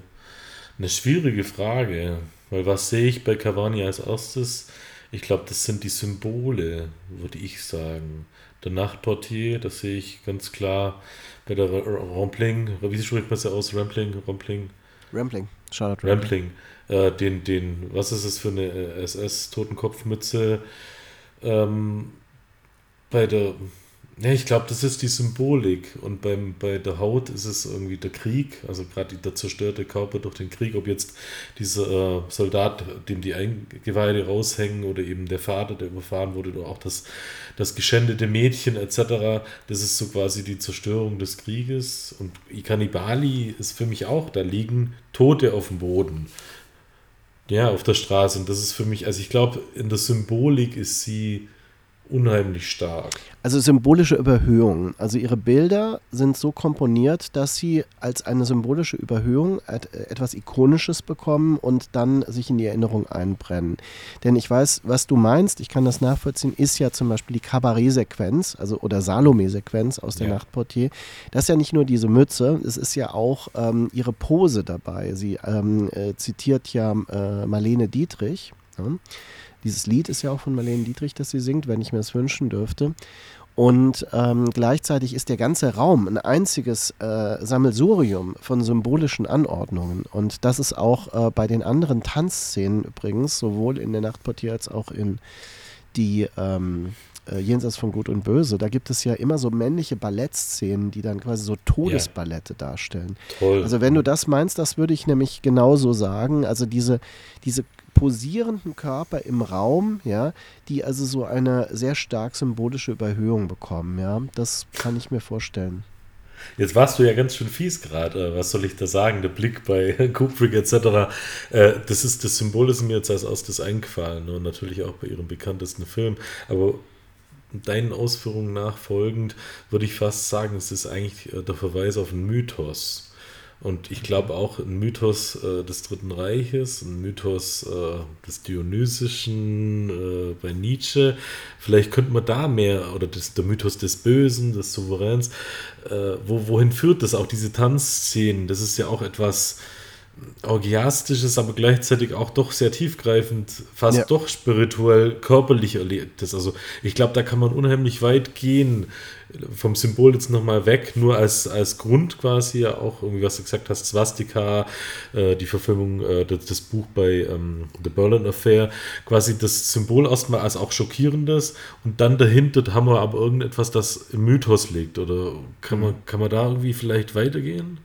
eine schwierige Frage. Weil was sehe ich bei Cavani als erstes? Ich glaube, das sind die Symbole, würde ich sagen der Nachtportier, das sehe ich ganz klar bei der Rampling, wie spricht man es ja aus? Rampling, Rampling. Rampling, Charlotte Rampling. Rampling. Äh, den, den, was ist es für eine äh, SS-Totenkopfmütze? Ähm, bei der ja, ich glaube, das ist die Symbolik. Und beim, bei der Haut ist es irgendwie der Krieg, also gerade der zerstörte Körper durch den Krieg, ob jetzt dieser äh, Soldat, dem die Eingeweide raushängen, oder eben der Vater, der überfahren wurde, oder auch das, das geschändete Mädchen etc., das ist so quasi die Zerstörung des Krieges. Und Ikanibali ist für mich auch, da liegen Tote auf dem Boden. Ja, auf der Straße. Und das ist für mich, also ich glaube, in der Symbolik ist sie unheimlich stark. Also symbolische Überhöhung. Also ihre Bilder sind so komponiert, dass sie als eine symbolische Überhöhung etwas Ikonisches bekommen und dann sich in die Erinnerung einbrennen. Denn ich weiß, was du meinst, ich kann das nachvollziehen, ist ja zum Beispiel die Kabarett-Sequenz, also oder Salome-Sequenz aus der ja. Nachtportier. Das ist ja nicht nur diese Mütze, es ist ja auch ähm, ihre Pose dabei. Sie ähm, äh, zitiert ja äh, Marlene Dietrich. Ja? Dieses Lied ist ja auch von Marlene Dietrich, das sie singt, wenn ich mir das wünschen dürfte. Und ähm, gleichzeitig ist der ganze Raum ein einziges äh, Sammelsurium von symbolischen Anordnungen. Und das ist auch äh, bei den anderen Tanzszenen übrigens, sowohl in der Nachtportier als auch in die ähm, äh, Jenseits von Gut und Böse. Da gibt es ja immer so männliche Ballettszenen, die dann quasi so Todesballette ja. darstellen. Toll. Also wenn du das meinst, das würde ich nämlich genauso sagen. Also diese, diese posierenden Körper im Raum, ja, die also so eine sehr stark symbolische Überhöhung bekommen, ja. Das kann ich mir vorstellen. Jetzt warst du ja ganz schön fies gerade. Äh, was soll ich da sagen? Der Blick bei [laughs] Kubrick etc. Äh, das ist das Symbol, ist mir jetzt als erstes eingefallen und natürlich auch bei ihrem bekanntesten Film. Aber deinen Ausführungen nachfolgend würde ich fast sagen, es ist eigentlich äh, der Verweis auf einen Mythos. Und ich glaube auch ein Mythos äh, des Dritten Reiches, ein Mythos äh, des Dionysischen äh, bei Nietzsche. Vielleicht könnte man da mehr, oder das, der Mythos des Bösen, des Souveräns, äh, wo, wohin führt das? Auch diese Tanzszenen, das ist ja auch etwas orgiastisches, aber gleichzeitig auch doch sehr tiefgreifend, fast ja. doch spirituell, körperlich erlebtes. Also ich glaube, da kann man unheimlich weit gehen vom Symbol jetzt nochmal weg, nur als, als Grund quasi auch, irgendwie was du gesagt hast, Swastika, äh, die Verfilmung, äh, das, das, Buch bei ähm, The Berlin Affair, quasi das Symbol erstmal als auch schockierendes und dann dahinter haben wir aber irgendetwas, das im Mythos liegt oder kann, man, kann man da irgendwie vielleicht weitergehen?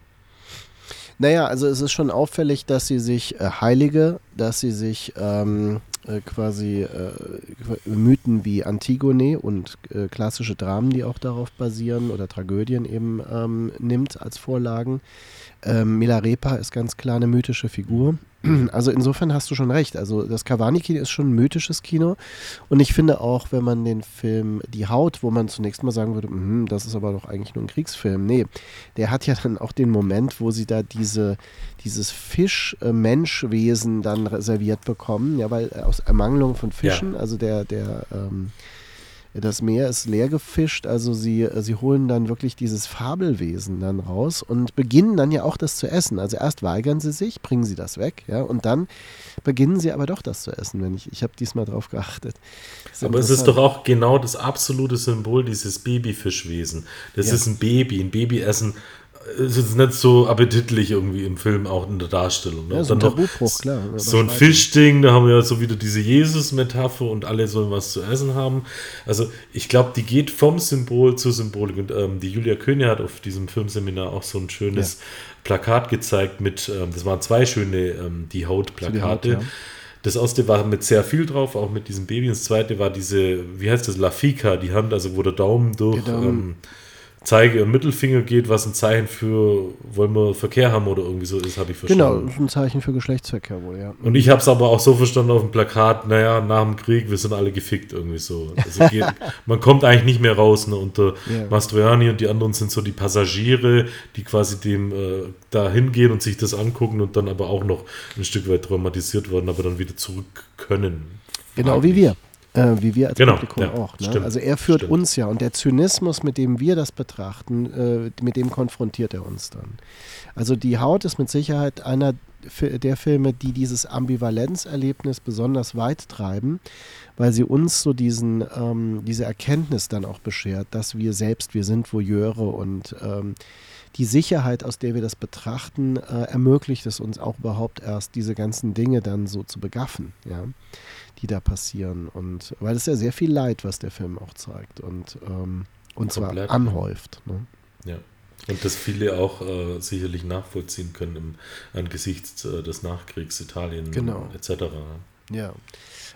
Naja, also es ist schon auffällig, dass sie sich äh, Heilige, dass sie sich ähm, äh, quasi äh, Mythen wie Antigone und äh, klassische Dramen, die auch darauf basieren oder Tragödien eben ähm, nimmt als Vorlagen. Ähm, Milarepa ist ganz klar eine mythische Figur. [clears throat] Also insofern hast du schon recht. Also das Cavani-Kino ist schon ein mythisches Kino. Und ich finde auch, wenn man den Film Die Haut, wo man zunächst mal sagen würde, mh, das ist aber doch eigentlich nur ein Kriegsfilm. Nee, der hat ja dann auch den Moment, wo sie da diese, dieses Fisch-Menschwesen dann reserviert bekommen. Ja, weil aus Ermangelung von Fischen, ja. also der, der ähm, das Meer ist leer gefischt, also sie, sie holen dann wirklich dieses Fabelwesen dann raus und beginnen dann ja auch das zu essen. Also erst weigern sie sich, bringen sie das weg, ja, und dann beginnen sie aber doch das zu essen, wenn ich, ich habe diesmal drauf geachtet. Aber es ist doch auch genau das absolute Symbol dieses Babyfischwesen. Das ja. ist ein Baby, ein Baby essen es ist nicht so appetitlich irgendwie im Film, auch in der Darstellung. Ne? Ja, so ein Tabubruch, klar. so ein Fischding, da haben wir ja so wieder diese Jesus-Metapher und alle sollen was zu essen haben. Also ich glaube, die geht vom Symbol zur Symbolik. Und ähm, die Julia König hat auf diesem Filmseminar auch so ein schönes ja. Plakat gezeigt mit, ähm, das waren zwei schöne ähm, die Haut-Plakate. Die Haut, ja. Das erste war mit sehr viel drauf, auch mit diesem Baby. Und das zweite war diese, wie heißt das, Lafika, die Hand, also wo der Daumen durch. Der Daumen. Ähm, Zeige- und Mittelfinger geht, was ein Zeichen für, wollen wir Verkehr haben oder irgendwie so ist, habe ich verstanden. Genau, ein Zeichen für Geschlechtsverkehr wohl, ja. Und ich habe es aber auch so verstanden auf dem Plakat, naja, nach dem Krieg, wir sind alle gefickt irgendwie so. Also [laughs] geht, man kommt eigentlich nicht mehr raus. Ne? Und yeah. Mastroianni und die anderen sind so die Passagiere, die quasi dem äh, da hingehen und sich das angucken und dann aber auch noch ein Stück weit traumatisiert werden, aber dann wieder zurück können. Genau wie wir. Äh, wie wir als genau, Publikum ja, auch. Ne? Also er führt stimmt. uns ja und der Zynismus, mit dem wir das betrachten, äh, mit dem konfrontiert er uns dann. Also die Haut ist mit Sicherheit einer der Filme, die dieses Ambivalenzerlebnis besonders weit treiben, weil sie uns so diesen, ähm, diese Erkenntnis dann auch beschert, dass wir selbst, wir sind Voyeure und ähm, die Sicherheit, aus der wir das betrachten, äh, ermöglicht es uns auch überhaupt erst, diese ganzen Dinge dann so zu begaffen. Ja die da passieren. Und weil es ja sehr viel Leid, was der Film auch zeigt und, ähm, und zwar anhäuft. Ne? Ja. Und das viele auch äh, sicherlich nachvollziehen können im, angesichts äh, des Nachkriegs Italien genau. etc. Ja.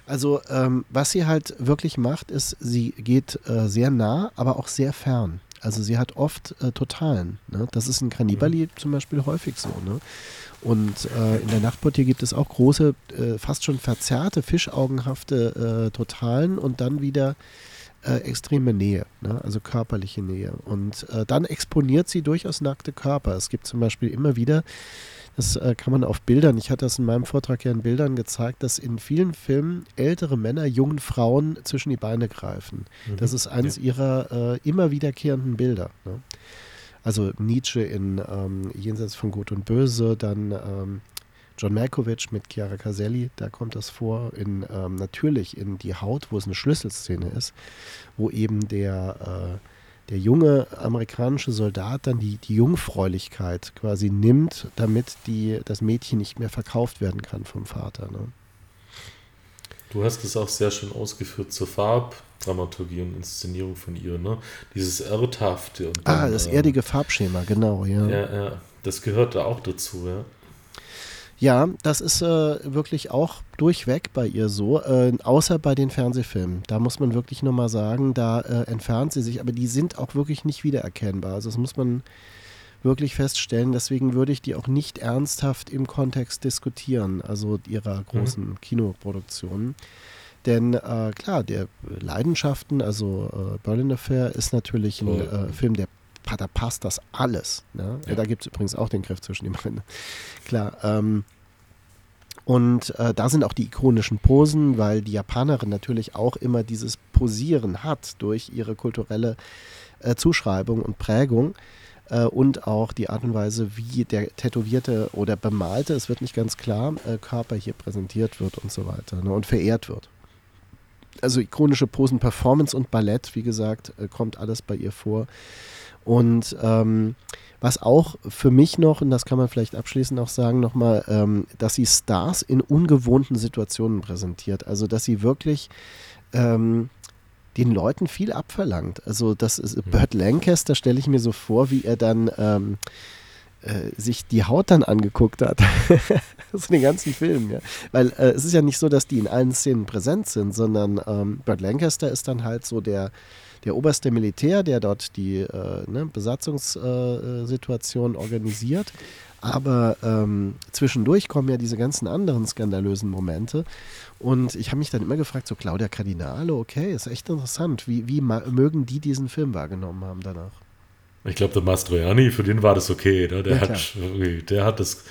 Also ähm, was sie halt wirklich macht, ist, sie geht äh, sehr nah, aber auch sehr fern. Also sie hat oft äh, Totalen. Ne? Das ist in Cannibali mhm. zum Beispiel häufig so. Ne? Und äh, in der Nachtportier gibt es auch große, äh, fast schon verzerrte, fischaugenhafte äh, Totalen und dann wieder äh, extreme Nähe, ne? also körperliche Nähe. Und äh, dann exponiert sie durchaus nackte Körper. Es gibt zum Beispiel immer wieder, das äh, kann man auf Bildern, ich hatte das in meinem Vortrag ja in Bildern gezeigt, dass in vielen Filmen ältere Männer jungen Frauen zwischen die Beine greifen. Mhm. Das ist eines ja. ihrer immer wiederkehrenden Bilder. Ne? Also Nietzsche in ähm, Jenseits von Gut und Böse, dann ähm, John Malkovich mit Chiara Caselli, da kommt das vor. In, ähm, natürlich in Die Haut, wo es eine Schlüsselszene ist, wo eben der, äh, der junge amerikanische Soldat dann die, die Jungfräulichkeit quasi nimmt, damit die, das Mädchen nicht mehr verkauft werden kann vom Vater. Ne? Du hast es auch sehr schön ausgeführt zur Farb, Dramaturgie und Inszenierung von ihr, ne? Dieses Erdhafte. Und ah, das ähm, erdige Farbschema, genau, ja. Ja, ja, das gehört da auch dazu, ja. Ja, das ist äh, wirklich auch durchweg bei ihr so, äh, außer bei den Fernsehfilmen. Da muss man wirklich nochmal sagen, da äh, entfernt sie sich, aber die sind auch wirklich nicht wiedererkennbar. Also das muss man wirklich feststellen. Deswegen würde ich die auch nicht ernsthaft im Kontext diskutieren, also ihrer großen mhm. Kinoproduktionen. Denn äh, klar, der Leidenschaften, also äh, Berlin Affair ist natürlich ein äh, Film, der da passt das alles. Ne? Ja. Da gibt es übrigens auch den Griff zwischen den beiden. [laughs] Klar. Ähm, und äh, da sind auch die ikonischen Posen, weil die Japanerin natürlich auch immer dieses Posieren hat durch ihre kulturelle äh, Zuschreibung und Prägung äh, und auch die Art und Weise, wie der tätowierte oder bemalte, es wird nicht ganz klar, äh, Körper hier präsentiert wird und so weiter ne, und verehrt wird. Also ikonische Posen, Performance und Ballett, wie gesagt, äh, kommt alles bei ihr vor. Und ähm, was auch für mich noch, und das kann man vielleicht abschließend auch sagen, nochmal, ähm, dass sie Stars in ungewohnten Situationen präsentiert. Also, dass sie wirklich ähm, den Leuten viel abverlangt. Also das ist mhm. Burt Lancaster, stelle ich mir so vor, wie er dann ähm, äh, sich die Haut dann angeguckt hat. [laughs] so den ganzen Film, ja. Weil äh, es ist ja nicht so, dass die in allen Szenen präsent sind, sondern ähm, Burt Lancaster ist dann halt so der, der oberste Militär, der dort die äh, ne, Besatzungssituation organisiert. Aber ähm, zwischendurch kommen ja diese ganzen anderen skandalösen Momente. Und ich habe mich dann immer gefragt, so Claudia Cardinale, okay, ist echt interessant. Wie, wie mögen die diesen Film wahrgenommen haben danach? Ich glaube, der Mastroianni, für den war das okay. Ne? Der, ja, hat, der hat das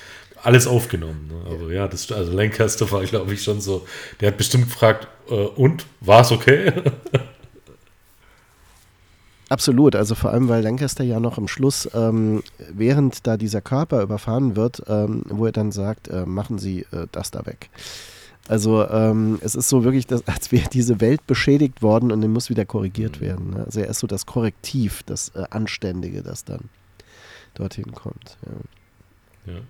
alles aufgenommen. Ne? Aber ja, das, also Lancaster war, glaube ich, schon so. Der hat bestimmt gefragt, äh, und, war es okay? [laughs] Absolut, also vor allem, weil Lancaster ja noch am Schluss, ähm, während da dieser Körper überfahren wird, ähm, wo er dann sagt, äh, machen Sie äh, das da weg. Also ähm, es ist so wirklich, dass, als wäre diese Welt beschädigt worden und dann muss wieder korrigiert werden. Ne? Also er ist so das Korrektiv, das äh, Anständige, das dann dorthin kommt. Ja. Ja.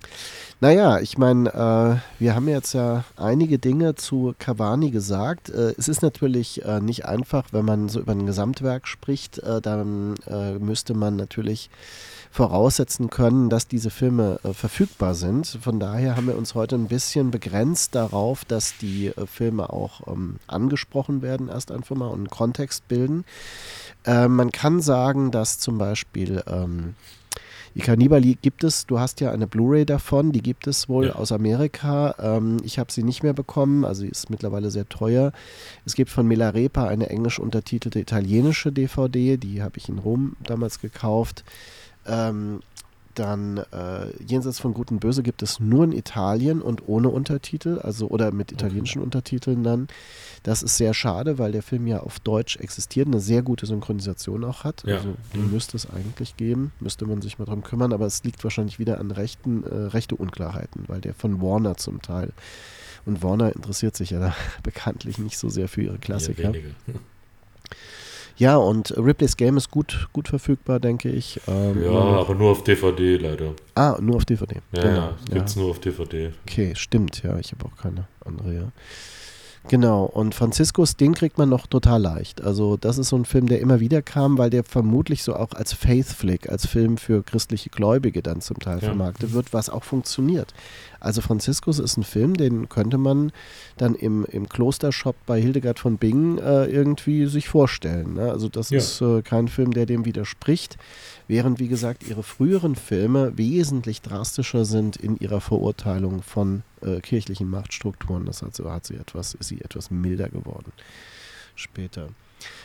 Naja, ich meine, äh, wir haben jetzt ja einige Dinge zu Cavani gesagt. Äh, es ist natürlich äh, nicht einfach, wenn man so über ein Gesamtwerk spricht, äh, dann äh, müsste man natürlich voraussetzen können, dass diese Filme äh, verfügbar sind. Von daher haben wir uns heute ein bisschen begrenzt darauf, dass die Filme auch ähm, angesprochen werden, erst einfach mal und einen Kontext bilden. man kann sagen, dass zum Beispiel ähm, die Cannibali gibt es, du hast ja eine Blu-ray davon, die gibt es wohl ja. aus Amerika. Ähm, ich habe sie nicht mehr bekommen, also sie ist mittlerweile sehr teuer. Es gibt von Milarepa eine englisch untertitelte italienische DVD, die habe ich in Rom damals gekauft. Ähm, dann äh, Jenseits von Gut und Böse gibt es nur in Italien und ohne Untertitel, also oder mit italienischen okay. Untertiteln dann. Das ist sehr schade, weil der Film ja auf Deutsch existiert, eine sehr gute Synchronisation auch hat. Ja. Also die mhm. müsste es eigentlich geben, müsste man sich mal drum kümmern, aber es liegt wahrscheinlich wieder an rechten, äh, rechte Unklarheiten, weil der von Warner zum Teil. Und Warner interessiert sich ja da [laughs] bekanntlich nicht so sehr für ihre Klassiker. Ja, ja, und Ripley's Game ist gut, gut verfügbar, denke ich. Ähm, ja, aber nur auf DVD leider. Ah, nur auf DVD. Ja, genau. ja gibt es ja. nur auf DVD. Okay, stimmt, ja, ich habe auch keine andere, ja. Genau, und Franziskus, den kriegt man noch total leicht. Also das ist so ein Film, der immer wieder kam, weil der vermutlich so auch als Faith Flick, als Film für christliche Gläubige dann zum Teil ja. vermarktet wird, was auch funktioniert. Also Franziskus ist ein Film, den könnte man dann im, im Klostershop bei Hildegard von Bingen äh, irgendwie sich vorstellen. Ne? Also das ja. ist äh, kein Film, der dem widerspricht, während wie gesagt ihre früheren Filme wesentlich drastischer sind in ihrer Verurteilung von äh, kirchlichen Machtstrukturen. Das hat, so hat sie etwas, ist sie etwas milder geworden später.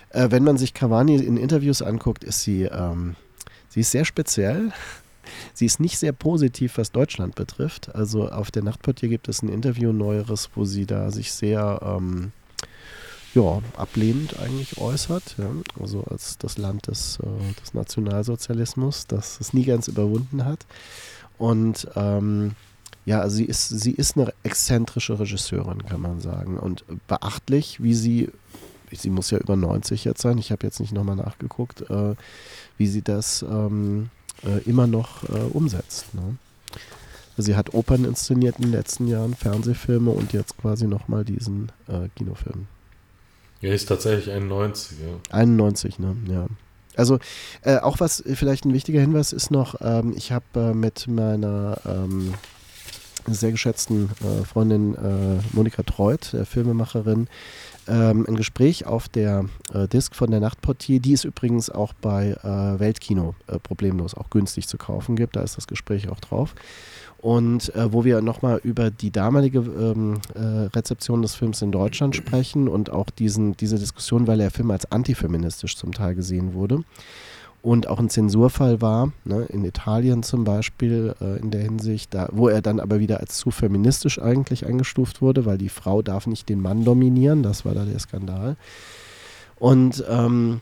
Äh, wenn man sich Cavani in Interviews anguckt, ist sie, ähm, sie ist sehr speziell. Sie ist nicht sehr positiv, was Deutschland betrifft. Also auf der Nachtportier gibt es ein Interview Neueres, wo sie da sich sehr ähm, ja, ablehnend eigentlich äußert. Ja? Also als das Land des, äh, des Nationalsozialismus, das es nie ganz überwunden hat. Und ähm, ja, also sie ist, sie ist eine exzentrische Regisseurin, kann man sagen. Und beachtlich, wie sie, sie muss ja über 90 jetzt sein, ich habe jetzt nicht nochmal nachgeguckt, äh, wie sie das ähm, äh, immer noch äh, umsetzt. Ne? Sie hat Opern inszeniert in den letzten Jahren, Fernsehfilme und jetzt quasi nochmal diesen äh, Kinofilm. Ja, ist tatsächlich 91, ja. 91, ne, ja. Also äh, auch was, vielleicht ein wichtiger Hinweis ist noch, ähm, ich habe äh, mit meiner ähm, sehr geschätzten äh, Freundin äh, Monika Treut, der Filmemacherin, ähm, ein Gespräch auf der äh, Disc von der Nachtportier. Die ist übrigens auch bei äh, Weltkino äh, problemlos auch günstig zu kaufen gibt. Da ist das Gespräch auch drauf. Und äh, wo wir nochmal über die damalige ähm, äh, Rezeption des Films in Deutschland sprechen und auch diesen, diese Diskussion, weil der Film als antifeministisch zum Teil gesehen wurde und auch ein Zensurfall war, ne, in Italien zum Beispiel äh, in der Hinsicht, da, wo er dann aber wieder als zu feministisch eigentlich eingestuft wurde, weil die Frau darf nicht den Mann dominieren, das war da der Skandal. Und ähm,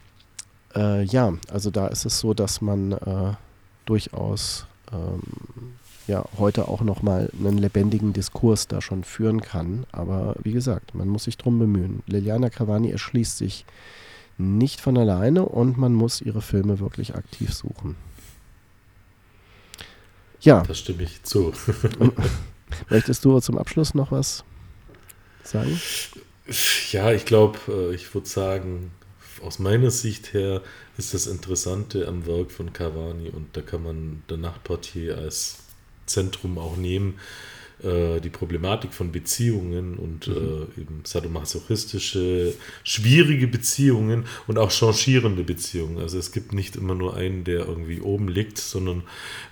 äh, ja, also da ist es so, dass man äh, durchaus ähm, ja, heute auch nochmal einen lebendigen Diskurs da schon führen kann. Aber wie gesagt, man muss sich drum bemühen. Liliana Cavani erschließt sich nicht von alleine und man muss ihre Filme wirklich aktiv suchen. Ja. Das stimme ich zu. [laughs] Möchtest du zum Abschluss noch was sagen? Ja, ich glaube, äh, ich würde sagen, aus meiner Sicht her ist das Interessante am Werk von Cavani und da kann man der Nachtportier als Zentrum auch nehmen, äh, die Problematik von Beziehungen und mhm. äh, eben sadomasochistische, schwierige Beziehungen und auch changierende Beziehungen. Also es gibt nicht immer nur einen, der irgendwie oben liegt, sondern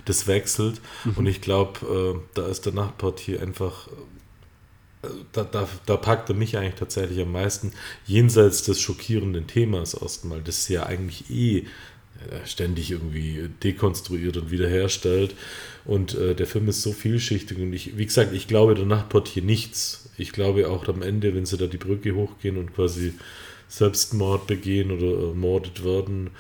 das wechselt. Mhm. Und ich glaube, äh, da ist der Nachtportier einfach äh, da, da, da packt er mich eigentlich tatsächlich am meisten jenseits des schockierenden Themas erstmal, das ja eigentlich eh äh, ständig irgendwie dekonstruiert und wiederherstellt. Und äh, der Film ist so vielschichtig und ich, wie gesagt, ich glaube danach Portier nichts. Ich glaube auch am Ende, wenn sie da die Brücke hochgehen und quasi Selbstmord begehen oder ermordet werden,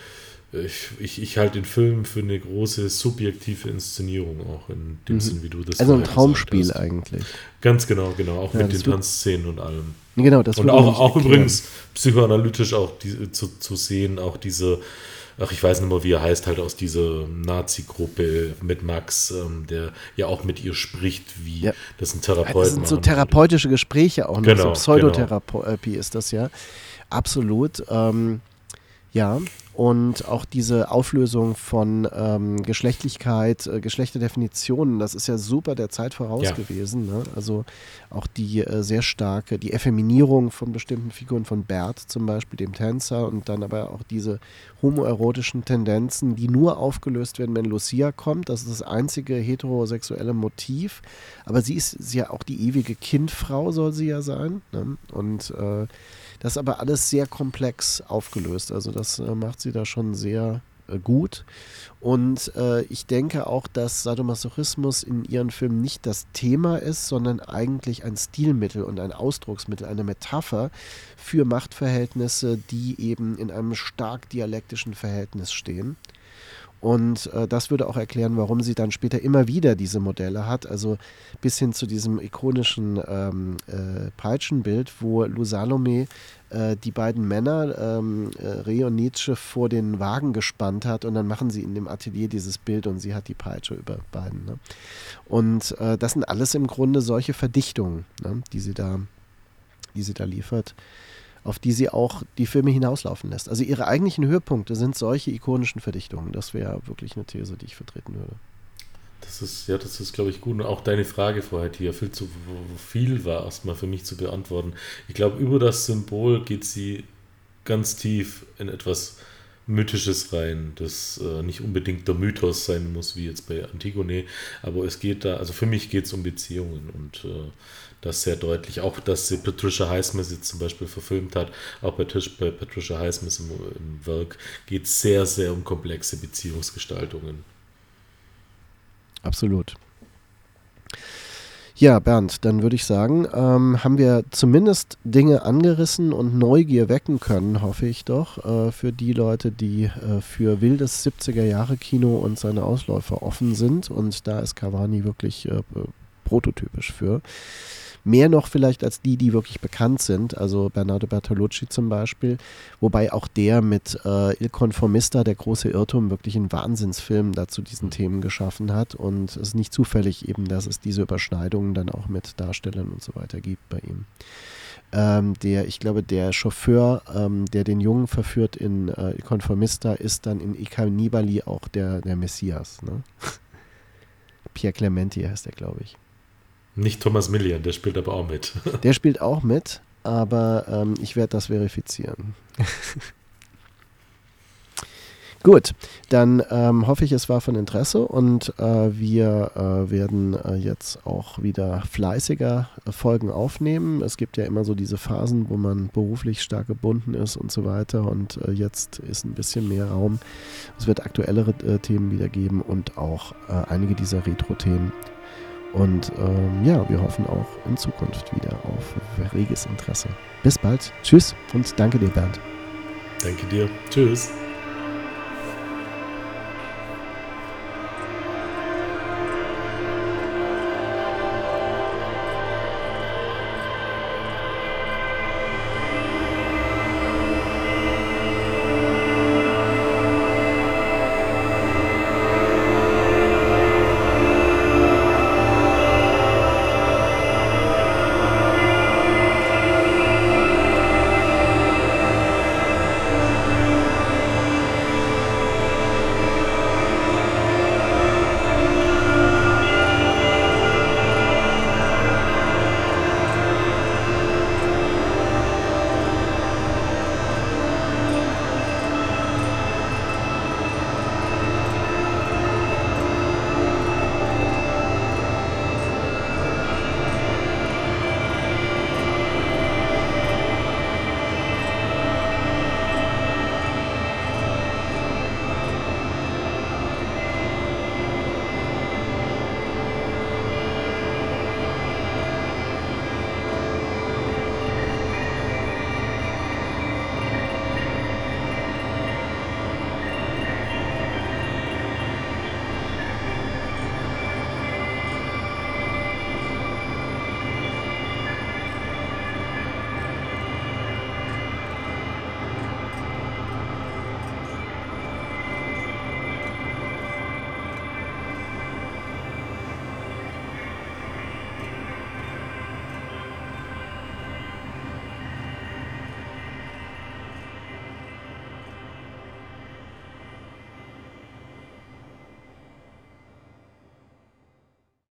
äh, ich, ich, ich halte den Film für eine große subjektive Inszenierung auch in dem mhm. Sinn, wie du das Also ein Traumspiel eigentlich. Ganz genau, genau, auch ja, mit den Tanzszenen und allem. Genau, das Und auch, auch übrigens psychoanalytisch auch die, zu, zu sehen, auch diese ach, ich weiß nicht mehr, wie er heißt, halt aus dieser Nazi-Gruppe mit Max, ähm, der ja auch mit ihr spricht, wie ja. das ein Therapeut Das sind so therapeutische Gespräche auch, genau, so Pseudotherapie genau. ist das ja. Absolut. Ähm, ja, und auch diese Auflösung von ähm, Geschlechtlichkeit, äh, Geschlechterdefinitionen, das ist ja super der Zeit voraus ja. gewesen. Ne? Also auch die äh, sehr starke, die Effeminierung von bestimmten Figuren von Bert zum Beispiel, dem Tänzer, und dann aber auch diese homoerotischen Tendenzen, die nur aufgelöst werden, wenn Lucia kommt. Das ist das einzige heterosexuelle Motiv. Aber sie ist, ja auch die ewige Kindfrau, soll sie ja sein. Ne? Und äh, das ist aber alles sehr komplex aufgelöst. Also das äh, macht sie da schon sehr äh, gut. Und äh, ich denke auch, dass Sadomasochismus in ihren Filmen nicht das Thema ist, sondern eigentlich ein Stilmittel und ein Ausdrucksmittel, eine Metapher für Machtverhältnisse, die eben in einem stark dialektischen Verhältnis stehen. Und äh, das würde auch erklären, warum sie dann später immer wieder diese Modelle hat. Also bis hin zu diesem ikonischen ähm, äh, Peitschenbild, wo Lou Salome äh, die beiden Männer, ähm, äh, Reh und Nietzsche, vor den Wagen gespannt hat. Und dann machen sie in dem Atelier dieses Bild und sie hat die Peitsche über beiden. Ne? Und äh, das sind alles im Grunde solche Verdichtungen, ne? die, sie da, die sie da liefert auf die sie auch die Filme hinauslaufen lässt. Also ihre eigentlichen Höhepunkte sind solche ikonischen Verdichtungen. Das wäre wirklich eine These, die ich vertreten würde. Das ist, ja, das ist, glaube ich, gut. Und auch deine Frage vorher, die ja viel zu viel war, erstmal für mich zu beantworten. Ich glaube, über das Symbol geht sie ganz tief in etwas Mythisches rein, das äh, nicht unbedingt der Mythos sein muss, wie jetzt bei Antigone, aber es geht da, also für mich geht es um Beziehungen und äh, das sehr deutlich. Auch, dass sie Patricia Highsmith jetzt zum Beispiel verfilmt hat, auch bei, bei Patricia Highsmith im, im Werk geht es sehr, sehr um komplexe Beziehungsgestaltungen. Absolut. Ja, Bernd, dann würde ich sagen, ähm, haben wir zumindest Dinge angerissen und Neugier wecken können, hoffe ich doch, äh, für die Leute, die äh, für wildes 70er-Jahre-Kino und seine Ausläufer offen sind. Und da ist Cavani wirklich äh, prototypisch für. Mehr noch vielleicht als die, die wirklich bekannt sind, also Bernardo Bertolucci zum Beispiel, wobei auch der mit äh, Il Conformista, der große Irrtum, wirklich einen Wahnsinnsfilm dazu diesen Themen geschaffen hat. Und es ist nicht zufällig eben, dass es diese Überschneidungen dann auch mit Darstellern und so weiter gibt bei ihm. Ähm, der, ich glaube, der Chauffeur, ähm, der den Jungen verführt in äh, Il Conformista, ist dann in I Cannibali auch der, der Messias. Ne? [laughs] Pierre Clementi heißt er, glaube ich. Nicht Thomas Millian, der spielt aber auch mit. [laughs] Der spielt auch mit, aber ähm, ich werde das verifizieren. [laughs] Gut, dann ähm, hoffe ich, es war von Interesse und äh, wir äh, werden äh, jetzt auch wieder fleißiger äh, Folgen aufnehmen. Es gibt ja immer so diese Phasen, wo man beruflich stark gebunden ist und so weiter und äh, jetzt ist ein bisschen mehr Raum. Es wird aktuellere äh, Themen wieder geben und auch einige dieser Retro-Themen und ähm, ja, wir hoffen auch in Zukunft wieder auf reges Interesse. Bis bald. Tschüss und danke dir, Bernd. Danke dir. Tschüss.